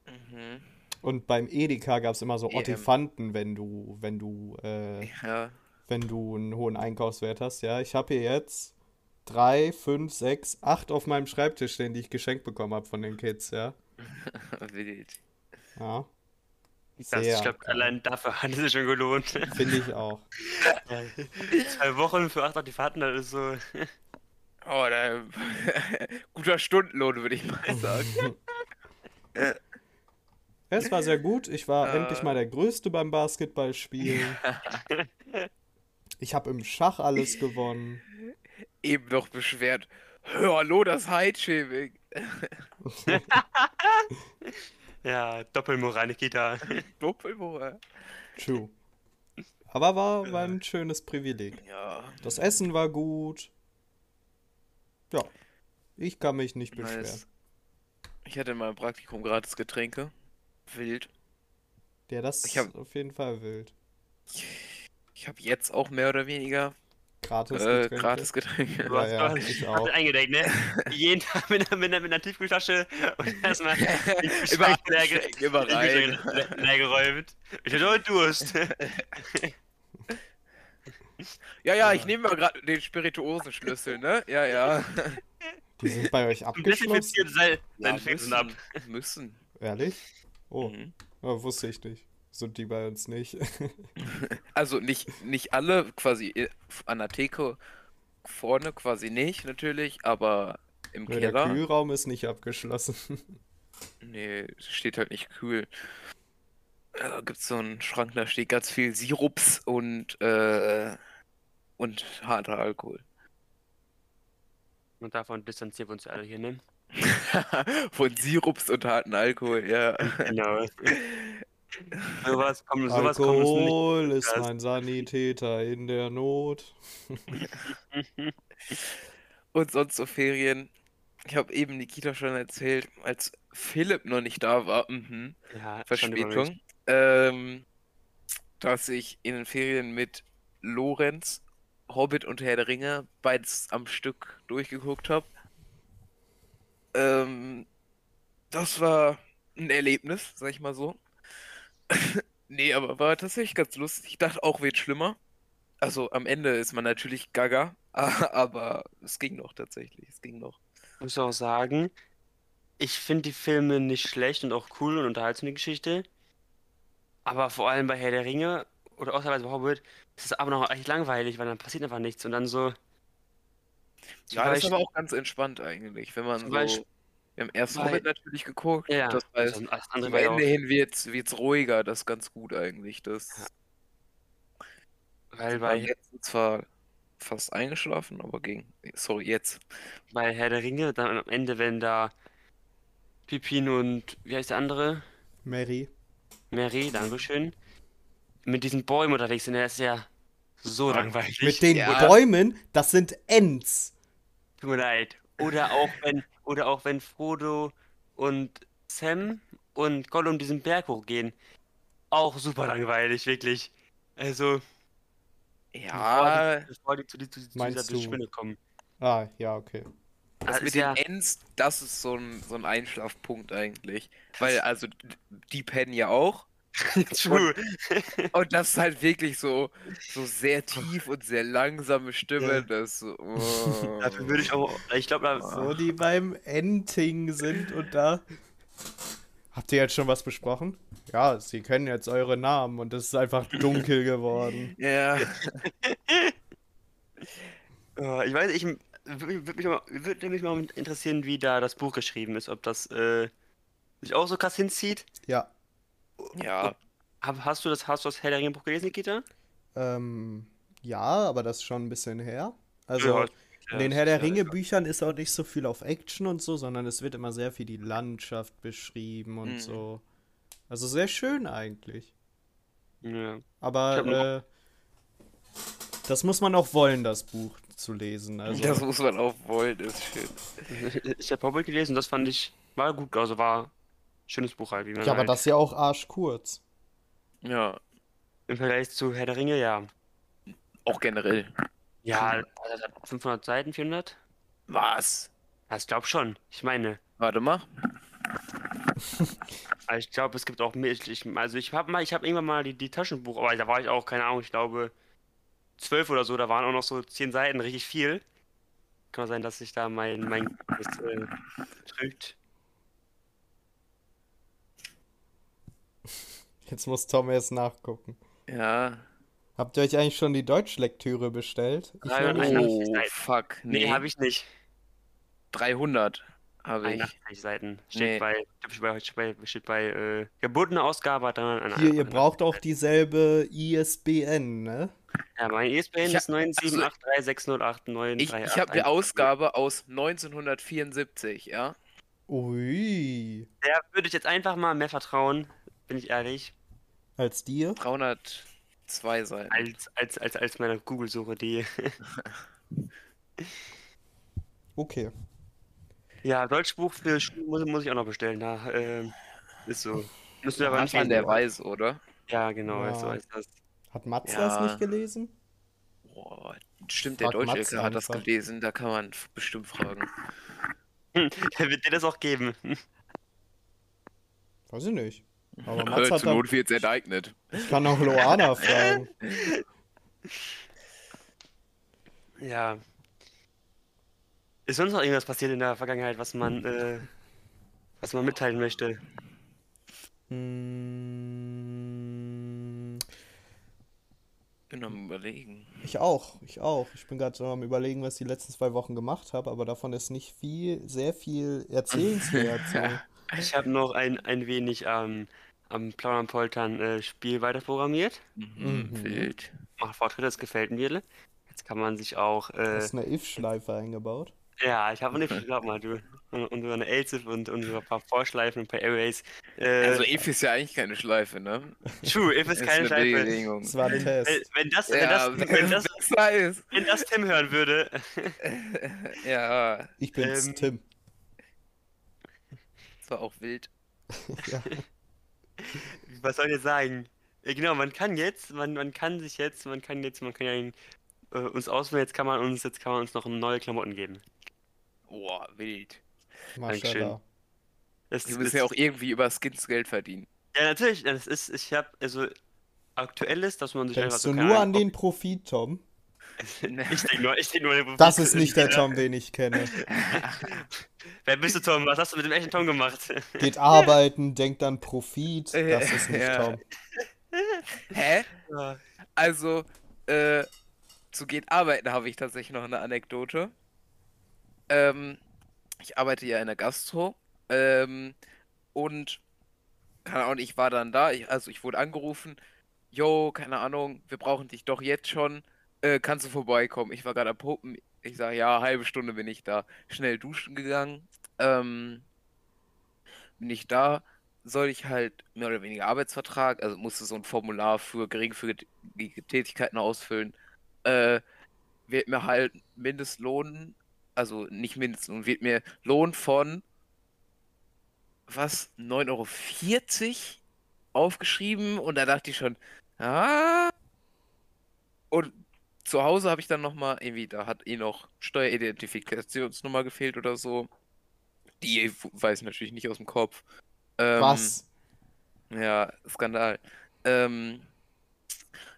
Speaker 1: Mhm.
Speaker 2: Und beim Edeka gab es immer so
Speaker 1: EM.
Speaker 2: Ottifanten, wenn du, wenn du, äh,
Speaker 1: Ja.
Speaker 2: Wenn du einen hohen Einkaufswert hast. Ja, ich habe hier jetzt drei, fünf, sechs, acht auf meinem Schreibtisch stehen, die ich geschenkt bekommen habe von den Kids, ja.
Speaker 1: Wild.
Speaker 2: Ja,
Speaker 3: Das,
Speaker 2: Sehr
Speaker 3: ich glaube, allein dafür hat es sich schon gelohnt.
Speaker 2: finde ich auch.
Speaker 3: Zwei Wochen für acht Fahrten, das ist so.
Speaker 1: Oh, da, guter Stundenlohn, würde ich mal sagen.
Speaker 2: Es war sehr gut. Ich war
Speaker 1: Äh.
Speaker 2: endlich mal der Größte beim Basketballspielen. Ich habe im Schach alles gewonnen.
Speaker 1: Eben noch beschwert. Hör, hallo, das Heidschäming.
Speaker 3: Ja, Doppelmoral, Nikita.
Speaker 1: Doppelmoral.
Speaker 2: True. Aber war, war ein schönes Privileg.
Speaker 1: Ja,
Speaker 2: Das Essen war gut. Ja, ich kann mich nicht beschweren.
Speaker 1: nice. Ich hatte in meinem Praktikum gratis Getränke. Wild.
Speaker 2: Ja, das
Speaker 1: Ich hab-
Speaker 2: ist auf jeden Fall wild.
Speaker 1: Ich habe jetzt auch mehr oder weniger
Speaker 2: Gratis
Speaker 1: äh,
Speaker 2: Getränke.
Speaker 1: gratis Getränke.
Speaker 3: Du
Speaker 2: Ja,
Speaker 3: hast,
Speaker 2: ja, ich auch.
Speaker 3: eingedeckt, ne? Jeden Tag mit einer, mit einer, mit einer Tiefkühltasche und erstmal den
Speaker 1: Immer, rein.
Speaker 3: Leer geräumt. Ich hatte heute Durst.
Speaker 1: Ja, ja, ich nehme mal gerade den Spirituosenschlüssel, ne? Ja, ja.
Speaker 2: Die sind bei euch abgeschlossen?
Speaker 3: desinfiziert sein,
Speaker 1: ja
Speaker 3: sein Fenster ab.
Speaker 1: müssen. müssen.
Speaker 2: Ehrlich? Oh,
Speaker 1: Mhm.
Speaker 2: ja, wusste ich nicht. Sind die bei uns nicht.
Speaker 1: Also nicht, nicht alle quasi i- an der Theke vorne quasi nicht, natürlich, aber im
Speaker 2: der
Speaker 1: Keller.
Speaker 2: Kühlraum ist nicht abgeschlossen.
Speaker 1: Nee, steht halt nicht kühl. Da gibt's so einen Schrank, da steht ganz viel Sirups und, äh, und harter Alkohol.
Speaker 3: Und davon distanzieren wir uns alle hier, ne?
Speaker 1: Von Sirups und harten Alkohol, ja.
Speaker 3: Genau. Sowas kommt, sowas kommt.
Speaker 2: Alkohol ist
Speaker 3: Podcast.
Speaker 2: mein Sanitäter in der Not.
Speaker 1: Und sonst so Ferien. Ich habe eben Nikita schon erzählt, als Philipp noch nicht da war, mhm,
Speaker 3: Ja.
Speaker 1: Verspätung, ähm, dass ich in den Ferien mit Lorenz, Hobbit und Herr der Ringe beides am Stück durchgeguckt habe. Ähm, das war ein Erlebnis, sag ich mal so. Nee, aber war tatsächlich ganz lustig. Ich dachte auch, wird schlimmer. Also am Ende ist man natürlich gaga, aber es ging noch tatsächlich. Es ging noch.
Speaker 3: Ich muss auch sagen, ich finde die Filme nicht schlecht und auch cool und unterhaltsam die Geschichte. Aber vor allem bei Herr der Ringe oder teilweise bei Hobbit ist es aber noch echt langweilig, weil dann passiert einfach nichts und dann so.
Speaker 1: Ja, das ist aber auch ganz entspannt eigentlich, wenn man so.
Speaker 3: Beispiel-
Speaker 1: Wir haben erst Hobbit natürlich geguckt.
Speaker 3: Ja.
Speaker 1: Das heißt,
Speaker 3: Also
Speaker 1: zum
Speaker 3: ja auch,
Speaker 1: Ende hin wird's, wird's ruhiger, das ist ganz gut eigentlich. Das
Speaker 3: Ja. weil bei,
Speaker 1: jetzt zwar fast eingeschlafen, aber ging. Sorry, jetzt.
Speaker 3: bei Herr der Ringe, dann am Ende, wenn da Pippin und wie heißt der andere?
Speaker 2: Mary.
Speaker 3: Mary, Dankeschön, mit diesen Bäumen unterwegs sind, der ist ja so langweilig.
Speaker 2: Mit den
Speaker 1: Ja.
Speaker 2: Bäumen, das sind Ents.
Speaker 3: Tut mir leid. Oder auch wenn, oder auch wenn Frodo und Sam und Gollum diesen Berg hochgehen. Auch super langweilig, wirklich. Also,
Speaker 1: Ja,
Speaker 3: bevor die, bevor die zu, die, zu, dieser
Speaker 2: du-
Speaker 3: Spinne kommen.
Speaker 2: Ah, ja, okay.
Speaker 1: das
Speaker 3: ist
Speaker 1: mit
Speaker 3: ja,
Speaker 1: den Ents, das ist so ein, so ein Einschlafpunkt eigentlich. Weil, also, die pennen ja auch.
Speaker 3: true.
Speaker 1: Und das ist halt wirklich so, so sehr tief und sehr langsame Stimme.
Speaker 3: Ja.
Speaker 1: Das so, oh.
Speaker 3: Dafür würde ich auch, ich glaube,
Speaker 2: So, die beim Enting sind und da. Habt ihr jetzt schon was besprochen? Ja, sie kennen jetzt eure Namen und es ist einfach dunkel geworden.
Speaker 1: Ja,
Speaker 3: äh, ich weiß, ich würde mich, mal- würde mich mal interessieren, wie da das Buch geschrieben ist. Ob das äh, sich auch so krass hinzieht.
Speaker 2: Ja,
Speaker 1: ja.
Speaker 3: Hast du das, hast du das Herr der Ringe Buch gelesen, Nikita?
Speaker 2: Ähm, ja, aber das ist schon ein bisschen her. Also,
Speaker 3: Ja,
Speaker 2: in den Herr der Ringe Büchern ist auch nicht so viel auf Action und so, sondern es wird immer sehr viel die Landschaft beschrieben und
Speaker 1: Mhm.
Speaker 2: so. Also sehr schön eigentlich.
Speaker 3: Ja.
Speaker 2: Aber äh, das muss man auch wollen, das Buch zu lesen. Also,
Speaker 1: Das muss man auch wollen, ist schön.
Speaker 3: Ich habe Hobbit gelesen, das fand ich, war gut, also war schönes Buch halt, wie man
Speaker 2: ja, aber
Speaker 3: halt.
Speaker 2: das ist ja auch arschkurz.
Speaker 1: Ja,
Speaker 3: Im Vergleich zu Herr der Ringe, ja.
Speaker 1: auch generell.
Speaker 3: Ja, das hat 500 Seiten, 400?
Speaker 1: Was?
Speaker 3: Ja, ich glaube schon. Ich meine,
Speaker 1: Warte mal.
Speaker 3: also ich glaube, es gibt auch mehr. Ich- also ich habe mal, ich habe irgendwann mal die, die Taschenbuch, aber da war ich auch, keine Ahnung, ich glaube, zwölf oder so, da waren auch noch so zehn Seiten, richtig viel. Kann sein, dass sich da mein, mein das, äh, trügt.
Speaker 2: Jetzt muss Tom erst nachgucken.
Speaker 1: Ja.
Speaker 2: Habt ihr euch eigentlich schon die Deutschlektüre bestellt? Ich
Speaker 3: Nein, nein.
Speaker 1: Oh,
Speaker 3: Seiten.
Speaker 1: fuck.
Speaker 3: Nee,
Speaker 1: Nee,
Speaker 3: habe ich nicht.
Speaker 1: 300 habe ich.
Speaker 3: 81 Seiten. Steht
Speaker 1: Nee.
Speaker 3: bei, steht bei, steht bei, äh, gebundene Ausgabe hat dann an,
Speaker 2: Hier, ihr braucht auch dieselbe ISBN, ne?
Speaker 3: Ja, mein ISBN
Speaker 1: Ich
Speaker 3: ist 97836089338.
Speaker 1: Ich, ich habe die Ausgabe aus 1974, ja.
Speaker 2: Ui.
Speaker 3: Der würde ich jetzt einfach mal mehr vertrauen, bin ich ehrlich,
Speaker 2: Als dir?
Speaker 1: 302 Seiten.
Speaker 3: als, als, als, als meine Google-Suche, die.
Speaker 2: Okay.
Speaker 3: Ja, Deutschbuch für Schule muss, muss ich auch noch bestellen. Da, ähm, ist so. Wir aber nicht
Speaker 1: der
Speaker 3: lesen,
Speaker 1: Weiß, oder?
Speaker 3: Ja, genau,
Speaker 2: Ja.
Speaker 3: so ist das.
Speaker 2: Hat Matze
Speaker 1: Ja.
Speaker 2: das nicht gelesen?
Speaker 1: Boah, stimmt, der
Speaker 2: Frag
Speaker 1: Deutsche
Speaker 2: Matze
Speaker 1: hat das gelesen, da kann man bestimmt fragen.
Speaker 3: Der wird dir das auch geben.
Speaker 2: Weiß ich nicht. Aber Matze hat
Speaker 1: Zur Not wird's enteignet.
Speaker 2: ich kann auch Loana fragen.
Speaker 3: Ja. Ist sonst noch irgendwas passiert in der Vergangenheit, was man, äh, was man mitteilen möchte?
Speaker 2: Hm,
Speaker 1: Bin am überlegen.
Speaker 2: ich auch, ich auch. Ich bin gerade so am überlegen, was ich die letzten zwei Wochen gemacht habe, aber davon ist nicht viel, sehr viel erzählenswert. So.
Speaker 3: Ich habe noch ein, ein wenig am am Plaudern Poltern äh, Spiel weiterprogrammiert.
Speaker 1: Mhm.
Speaker 2: Mhm.
Speaker 1: Wild.
Speaker 3: Macht Fortschritte, das gefällt mir. Jetzt kann man sich auch. Äh,
Speaker 2: Hast eine if-Schleife eingebaut?
Speaker 3: ja, ich habe nicht glaub mal, du. Und, und so eine Elsif und, und so ein paar Vorschleifen, ein paar Arrays. Äh,
Speaker 1: Also if ist ja eigentlich keine Schleife, ne?
Speaker 3: true, if ist
Speaker 1: Ist
Speaker 3: keine
Speaker 1: eine
Speaker 3: Schleife.
Speaker 1: Bedingung.
Speaker 2: Das war ein
Speaker 3: Wenn,
Speaker 2: Test.
Speaker 3: wenn, das, wenn,
Speaker 1: Ja,
Speaker 3: das, wenn, das,
Speaker 1: besser ist.
Speaker 3: wenn das Tim hören würde.
Speaker 1: Ja,
Speaker 2: Ich bin's,
Speaker 3: ähm,
Speaker 2: Tim.
Speaker 1: das war auch wild.
Speaker 2: Ja.
Speaker 3: Was soll ich jetzt sagen? Genau, man kann jetzt, man, man kann sich jetzt, man kann jetzt, man kann ja äh, uns auswählen, jetzt kann man uns, jetzt kann man uns noch neue Klamotten geben.
Speaker 1: Boah, wild.
Speaker 2: Maschallah.
Speaker 3: Das
Speaker 1: Wir müssen ja auch irgendwie über Skins Geld verdienen.
Speaker 3: Ja, natürlich, das ist, ich habe, also, aktuell ist, dass man sich einfach
Speaker 2: Denkst
Speaker 3: so
Speaker 2: du nur an den Profit, Tom?
Speaker 3: Ob- Ich denke nur, ich denk nur
Speaker 2: Das ist nicht der Tom, den ich kenne.
Speaker 3: Wer bist du, Tom? Was hast du mit dem echten Tom gemacht?
Speaker 2: Geht arbeiten, denkt an Profit. Das ist nicht
Speaker 1: Ja.
Speaker 2: Tom.
Speaker 1: Hä? Also, äh, zu geht arbeiten habe ich tatsächlich noch eine Anekdote. Ähm, ich arbeite ja in der Gastro. Ähm, und, keine Ahnung, ich war dann da. Ich, also, ich wurde angerufen. Jo, keine Ahnung, wir brauchen dich doch jetzt schon. Äh, kannst du vorbeikommen? Ich war gerade am Puppen. Ich sage, ja, halbe Stunde bin ich da. Schnell duschen gegangen. Ähm, bin ich da soll ich halt mehr oder weniger Arbeitsvertrag, also musste so ein Formular für geringfügige Tätigkeiten ausfüllen, äh, wird mir halt Mindestlohn, also nicht Mindestlohn, wird mir Lohn von was, 9,40 Euro aufgeschrieben und da dachte ich schon, ah. Und zu Hause habe ich dann nochmal, irgendwie, da hat eh noch Steueridentifikationsnummer gefehlt oder so. Die weiß ich natürlich nicht aus dem Kopf. Ähm,
Speaker 2: Was?
Speaker 1: ja, Skandal. Ähm,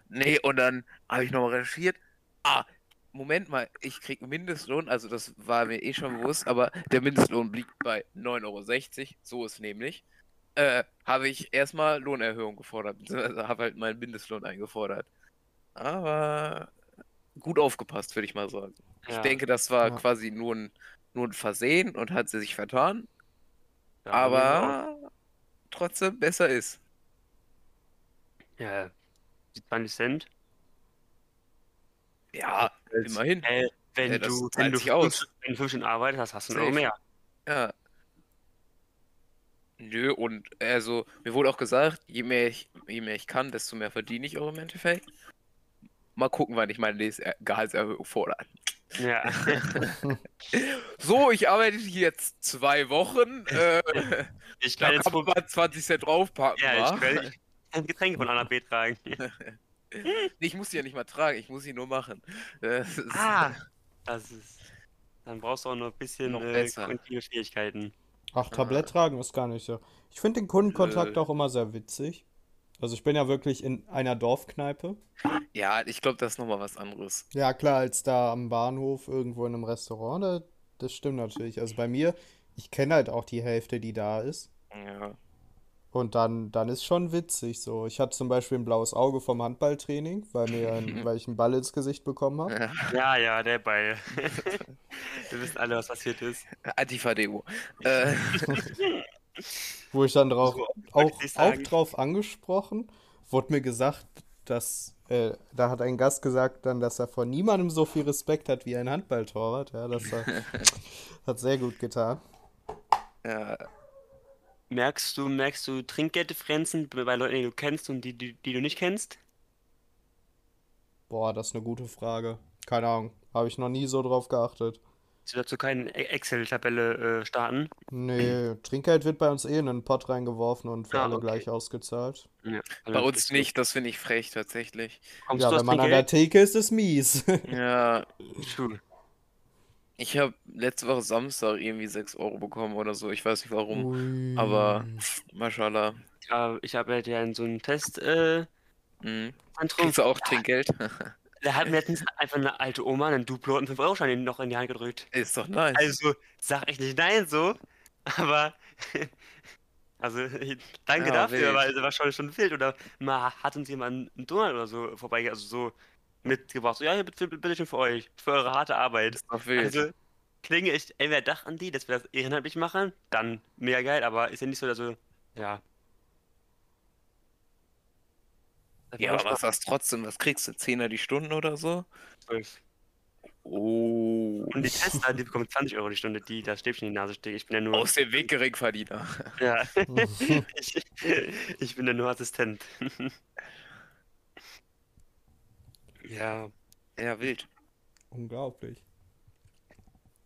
Speaker 1: nee, und dann habe ich nochmal recherchiert. Ah, Moment mal, ich krieg Mindestlohn, also das war mir eh schon bewusst, aber der Mindestlohn liegt bei 9,60 Euro, so ist nämlich. Äh, habe ich erstmal Lohnerhöhung gefordert, beziehungsweise habe halt meinen Mindestlohn eingefordert. Aber gut aufgepasst, würde ich mal sagen. Ich
Speaker 3: Ja,
Speaker 1: denke, das war
Speaker 2: Ja.
Speaker 1: quasi nur ein, nur ein Versehen und hat sie sich vertan,
Speaker 3: ja,
Speaker 1: aber trotzdem besser ist.
Speaker 3: Ja, die 20 Cent.
Speaker 1: Ja, immerhin.
Speaker 3: Äh, wenn
Speaker 1: Ja, das
Speaker 3: du, wenn du
Speaker 1: sich aus.
Speaker 3: fünf, wenn du fünf Stunden arbeitest, hast, hast du
Speaker 1: Safe.
Speaker 3: mehr.
Speaker 1: Ja. Nö, und also, mir wurde auch gesagt, je mehr ich, je mehr ich kann, desto mehr verdiene ich auch im Endeffekt. Mal gucken, wann ich meine Gehaltserhöhung fordere.
Speaker 3: Ja.
Speaker 1: So, ich arbeite hier jetzt zwei Wochen. Äh,
Speaker 3: Ich
Speaker 1: da
Speaker 3: kann jetzt
Speaker 1: kann man mal 20 Cent draufpacken,
Speaker 3: ja, ich kann, ich kann Getränke von A nach B tragen.
Speaker 1: Nee, Ich muss sie ja nicht mal tragen, ich muss sie nur machen. Das
Speaker 3: Ah, das ist. Dann brauchst du auch noch ein bisschen
Speaker 1: Noch
Speaker 3: äh, Fähigkeiten.
Speaker 2: Ach, Tablett tragen ist gar nicht so. Ich finde den Kundenkontakt
Speaker 1: Äh.
Speaker 2: auch immer sehr witzig. Also ich bin ja wirklich in einer Dorfkneipe.
Speaker 1: Ja, ich glaube, das ist nochmal was anderes.
Speaker 2: Ja, klar, als da am Bahnhof irgendwo in einem Restaurant, da, das stimmt natürlich. Also bei mir, ich kenne halt auch die Hälfte, die da ist.
Speaker 1: Ja.
Speaker 2: Und dann, dann ist schon witzig so. Ich hatte zum Beispiel ein blaues Auge vom Handballtraining, weil, mir ein, weil ich einen Ball ins Gesicht bekommen habe.
Speaker 3: Ja, ja, der Ball. Wir wissen alle, was passiert ist.
Speaker 1: Antifa-Deo. Äh,
Speaker 2: Wo ich dann drauf, auch, auch drauf angesprochen, wurde mir gesagt, dass, äh, da hat ein Gast gesagt dann, dass er vor niemandem so viel Respekt hat wie ein Handballtorwart. Ja, das hat, hat sehr gut getan.
Speaker 1: ja,
Speaker 3: Merkst du, merkst du Trinkgelddifferenzen bei Leuten, die du kennst und die, die, die du nicht kennst?
Speaker 2: Boah, das ist eine gute Frage. Keine Ahnung, habe ich noch nie so drauf geachtet.
Speaker 3: Du dazu keine E- Excel-Tabelle äh, starten?
Speaker 2: Nee, Trinkgeld wird bei uns eh in einen Pott reingeworfen und für
Speaker 3: Ah,
Speaker 2: alle
Speaker 3: okay.
Speaker 2: gleich ausgezahlt.
Speaker 3: Ja,
Speaker 1: bei uns nicht, das finde ich frech tatsächlich.
Speaker 3: Kommst
Speaker 2: Ja, wenn man an der
Speaker 3: Trinkgeld?
Speaker 2: Theke ist, ist mies.
Speaker 1: Ja,
Speaker 3: True.
Speaker 1: ich habe letzte Woche Samstag irgendwie 6 Euro bekommen oder so. Ich weiß nicht warum,
Speaker 2: Ui.
Speaker 1: aber mashallah.
Speaker 3: Ja, ich arbeite ja in so einem.
Speaker 1: Mhm.
Speaker 3: Äh,
Speaker 1: Kriegst du auch Trinkgeld?
Speaker 3: da hat mir letztens einfach eine alte Oma einen Duplo und einen 5-Euro-Schein noch in die Hand gedrückt.
Speaker 1: Ist doch nice.
Speaker 3: Also, sag echt nicht nein so, aber. Also, danke
Speaker 1: Ja,
Speaker 3: dafür,
Speaker 1: wild.
Speaker 3: weil es war schon, schon wild. Oder mal hat uns jemand einen Donut oder so vorbei, also so mitgebracht. So, ja, hier, bitte, bitte schön für euch, für eure harte Arbeit.
Speaker 1: ist doch wild.
Speaker 3: Also, klinge ich entweder Dach an die, dass wir das ehrenamtlich machen, dann mega geil, aber ist ja nicht so, dass so, ja. Das
Speaker 1: ja, aber was hast trotzdem? Was kriegst du? Zehner die Stunde oder so?
Speaker 3: zwölf.
Speaker 1: Oh.
Speaker 3: Und die Tester, die bekommen 20 Euro die Stunde, die das Stäbchen in die Nase steckt. Ich bin ja nur.
Speaker 1: Aus dem Weg Geringverdiener.
Speaker 3: Ja. ich, ich bin ja nur Assistent. ja.
Speaker 1: Ja, wild.
Speaker 2: Unglaublich.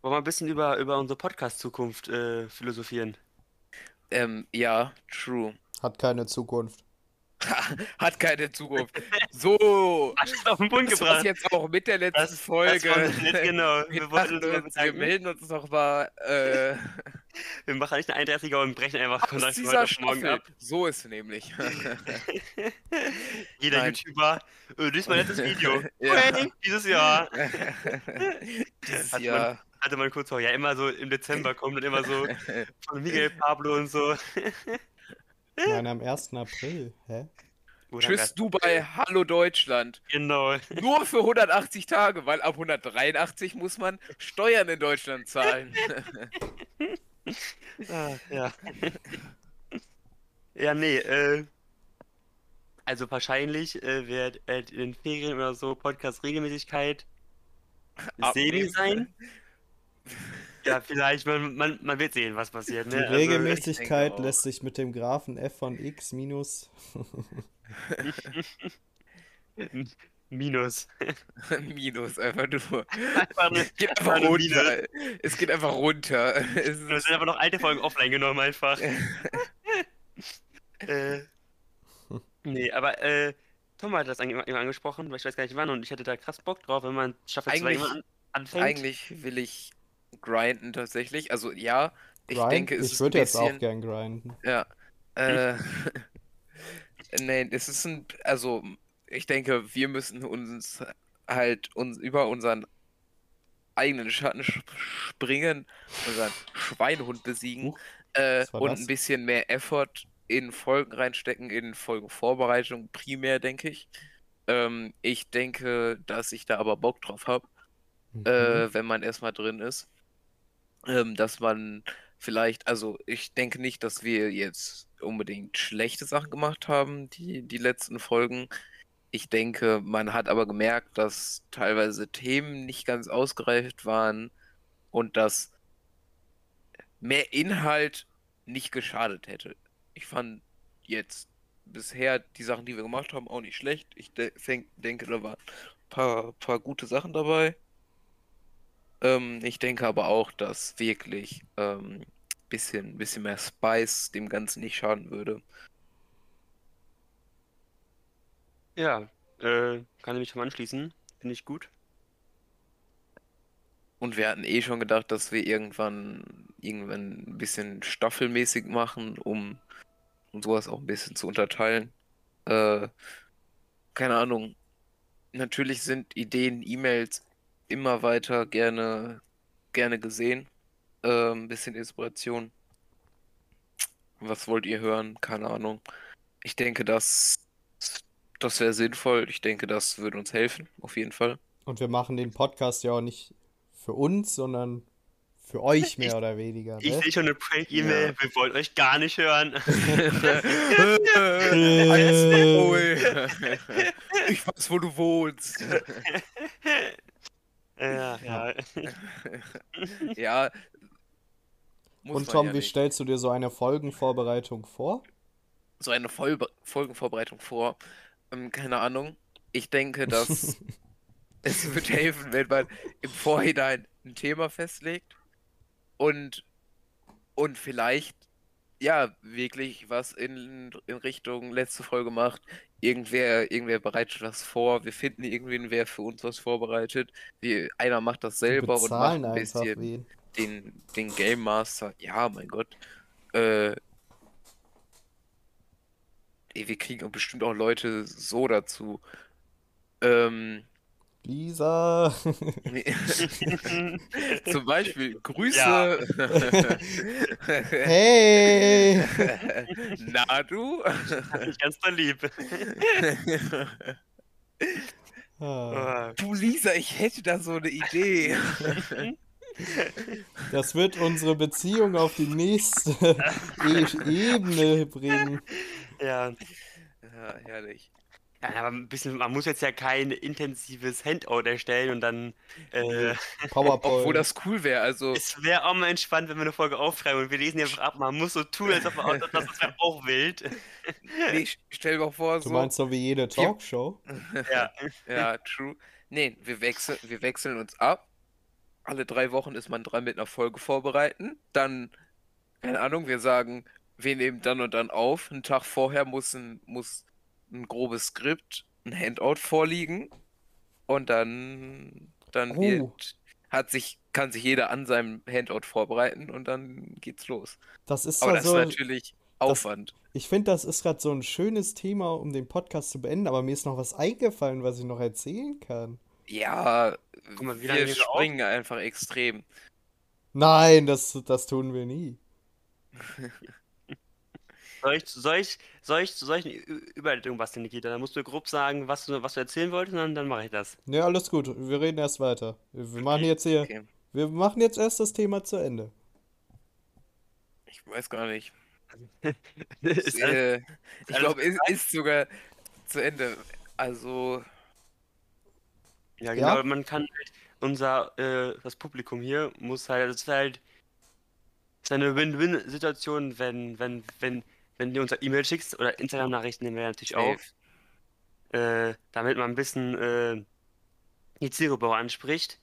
Speaker 3: Wollen wir ein bisschen über, über unsere Podcast-Zukunft äh, philosophieren?
Speaker 1: Ähm, ja, true.
Speaker 2: Hat keine Zukunft.
Speaker 1: Hat keine Zukunft. So,
Speaker 3: Hast du auf den Punkt
Speaker 1: das
Speaker 3: gebracht?
Speaker 1: jetzt auch mit der letzten
Speaker 3: Das-
Speaker 1: Folge.
Speaker 3: Das nett, genau.
Speaker 1: Wir,
Speaker 3: Wir, wollten uns
Speaker 1: uns, wir melden uns noch mal äh,
Speaker 3: Wir machen nicht eine 31er und brechen einfach Kontakt heute auf morgen ab.
Speaker 1: So ist es nämlich.
Speaker 3: Jeder
Speaker 1: Nein.
Speaker 3: YouTuber, äh, das ist mein letztes Video.
Speaker 1: Ja.
Speaker 3: Hey, dieses Jahr.
Speaker 1: Dieses
Speaker 3: Hat man-
Speaker 1: Jahr.
Speaker 3: Hatte man kurz vor, ja, immer so im Dezember kommt dann immer so von Miguel Pablo und so.
Speaker 2: Nein, am 1. April. Hä?
Speaker 3: Oder
Speaker 1: Tschüss Dubai, hallo Deutschland.
Speaker 3: Genau.
Speaker 1: Nur für 180 Tage, weil ab 183 muss man Steuern in Deutschland zahlen.
Speaker 3: Ah, ja. ja, nee, äh. Also wahrscheinlich äh, wird äh, in den Ferien oder so Podcast-Regelmäßigkeit semi
Speaker 1: Abnehmen.
Speaker 3: sein. Ja, vielleicht, man, man, man wird sehen, was passiert.
Speaker 2: Die
Speaker 3: Ne? Also,
Speaker 2: Regelmäßigkeit lässt sich mit dem Graphen f von x minus.
Speaker 3: Minus.
Speaker 1: Minus, einfach nur.
Speaker 3: Einfach nur,
Speaker 1: Es geht
Speaker 3: einfach
Speaker 1: einfach runter. Es geht einfach runter. Es ist,
Speaker 3: sind einfach noch alte Folgen offline genommen, einfach. äh, nee, aber äh, Tom hat das eigentlich immer angesprochen, weil ich weiß gar nicht wann und ich hätte da krass Bock drauf, wenn man Staffel 2
Speaker 1: Eigentlich-
Speaker 3: immer an, anfängt.
Speaker 1: eigentlich will ich grinden tatsächlich. Also ja, ich
Speaker 2: Grind?
Speaker 1: denke, es
Speaker 2: ich würde jetzt auch gern grinden.
Speaker 1: Ja. Äh, nee, es ist ein, also ich denke, wir müssen uns halt uns über unseren eigenen Schatten sch- springen, unseren Schweinehund besiegen
Speaker 2: Huch,
Speaker 1: äh, und
Speaker 2: das?
Speaker 1: ein bisschen mehr Effort in Folgen reinstecken, in Folgenvorbereitung primär, denke ich. Ähm, ich denke, dass ich da aber Bock drauf habe
Speaker 2: Mhm.
Speaker 1: äh, wenn man erstmal drin ist. Ähm, dass man vielleicht, also ich denke nicht, dass wir jetzt unbedingt schlechte Sachen gemacht haben, die, die letzten Folgen. Ich denke, man hat aber gemerkt, dass teilweise Themen nicht ganz ausgereift waren und dass mehr Inhalt nicht geschadet hätte. Ich fand jetzt bisher die Sachen, die wir gemacht haben, auch nicht schlecht. Ich de denke, da waren ein paar, paar gute Sachen dabei. Ähm, ich denke aber auch, dass wirklich ähm, bisschen, bisschen mehr Spice dem Ganzen nicht schaden würde.
Speaker 3: Ja, äh, kann ich mich schon anschließen. Finde ich gut.
Speaker 1: Und wir hatten eh schon gedacht, dass wir irgendwann, irgendwann ein bisschen staffelmäßig machen, um, um sowas auch ein bisschen zu unterteilen. Äh, keine Ahnung. Natürlich sind Ideen, E-Mails immer weiter gerne, gerne gesehen. Ein bisschen Inspiration. Was wollt ihr hören? Keine Ahnung. Ich denke, das, das wäre sinnvoll. Ich denke, das würde uns helfen, auf jeden Fall.
Speaker 2: Und wir machen den Podcast ja auch nicht für uns, sondern für euch mehr
Speaker 3: Ich-
Speaker 2: oder weniger.
Speaker 3: Ich
Speaker 2: Ne?
Speaker 3: sehe schon eine Prank-E-Mail, wir wollen euch gar nicht hören.
Speaker 1: ich weiß, wo du wohnst.
Speaker 3: ja, ja.
Speaker 1: Ja. muss
Speaker 2: Und Tom,
Speaker 1: ja
Speaker 2: wie
Speaker 1: nicht.
Speaker 2: stellst du dir so eine Folgenvorbereitung vor?
Speaker 1: so eine Vollbe Folgenvorbereitung vor? Ähm, keine Ahnung. Ich denke, dass es wird helfen, wenn man im Vorhinein ein Thema festlegt und, und vielleicht ja wirklich was in, in Richtung letzte Folge macht. Irgendwer, irgendwer bereitet was vor. Wir finden irgendwen, wer für uns was vorbereitet. Wir, einer macht das selber und macht ein bisschen
Speaker 2: wen.
Speaker 1: den, den Game Master. Ja, mein Gott. Äh, ey, wir kriegen bestimmt auch Leute so dazu. Ähm,
Speaker 2: Lisa.
Speaker 1: zum Beispiel Grüße.
Speaker 2: hey.
Speaker 1: Na du?
Speaker 3: Ich ganz lieb.
Speaker 2: Ah.
Speaker 3: Ah.
Speaker 1: Du Lisa, ich hätte da so eine Idee.
Speaker 2: Das wird unsere Beziehung auf die nächste e Ebene bringen.
Speaker 3: Ja.
Speaker 1: Ja, herrlich.
Speaker 3: Ja, aber ein bisschen, man muss jetzt ja kein intensives Handout erstellen und dann. Äh,
Speaker 2: PowerPoint.
Speaker 1: Obwohl das cool wäre, also
Speaker 3: es wäre auch mal entspannt, wenn wir eine Folge aufschreiben und wir lesen die einfach ab. Man muss so tun, als ob man das, das wäre auch wild.
Speaker 1: nee, stell dir mal vor,
Speaker 2: du
Speaker 1: so.
Speaker 2: meinst so wie jede Talkshow?
Speaker 3: Ja.
Speaker 1: Ja, true. Nee, wir wechseln, wir wechseln uns ab. Alle drei Wochen ist man dran mit einer Folge vorbereiten. Dann, keine Ahnung, wir sagen, wir nehmen dann und dann auf. Einen Tag vorher muss ein, muss ein grobes Skript, ein Handout vorliegen. Und dann, dann
Speaker 2: Oh.
Speaker 1: wird, hat sich, kann sich jeder an seinem Handout vorbereiten und dann geht's los.
Speaker 2: Das ist
Speaker 1: Aber das
Speaker 2: so.
Speaker 1: ist natürlich Aufwand.
Speaker 2: Ich finde, das ist gerade so ein schönes Thema, um den Podcast zu beenden, aber mir ist noch was eingefallen, was ich noch erzählen kann.
Speaker 1: Ja,
Speaker 3: Guck mal, wie
Speaker 1: wir
Speaker 3: wir auf?
Speaker 1: springen einfach extrem.
Speaker 2: Nein, das, das tun wir nie.
Speaker 3: Soll ich, soll ich, soll ich, soll ich eine Überleitung basteln, Nikita? Dann musst du grob sagen, was du, was du erzählen wolltest, und dann, dann mache ich das.
Speaker 2: Ne, alles gut. Wir reden erst weiter. Wir machen jetzt hier.
Speaker 1: Okay.
Speaker 2: Wir machen jetzt erst das Thema zu Ende.
Speaker 1: Ich weiß gar nicht.
Speaker 3: Ist alles-
Speaker 1: Äh, ich glaube, ist, ist sogar zu Ende. Also,
Speaker 3: Ja,
Speaker 2: Ja?
Speaker 3: genau, man kann halt, unser, äh, das Publikum hier muss halt, es ist halt, es ist eine Win-Win-Situation, wenn, wenn, wenn, wenn du uns E-Mail schickst oder Instagram-Nachrichten nehmen wir natürlich auf, äh, damit man ein bisschen, äh, die Zielgruppe auch anspricht.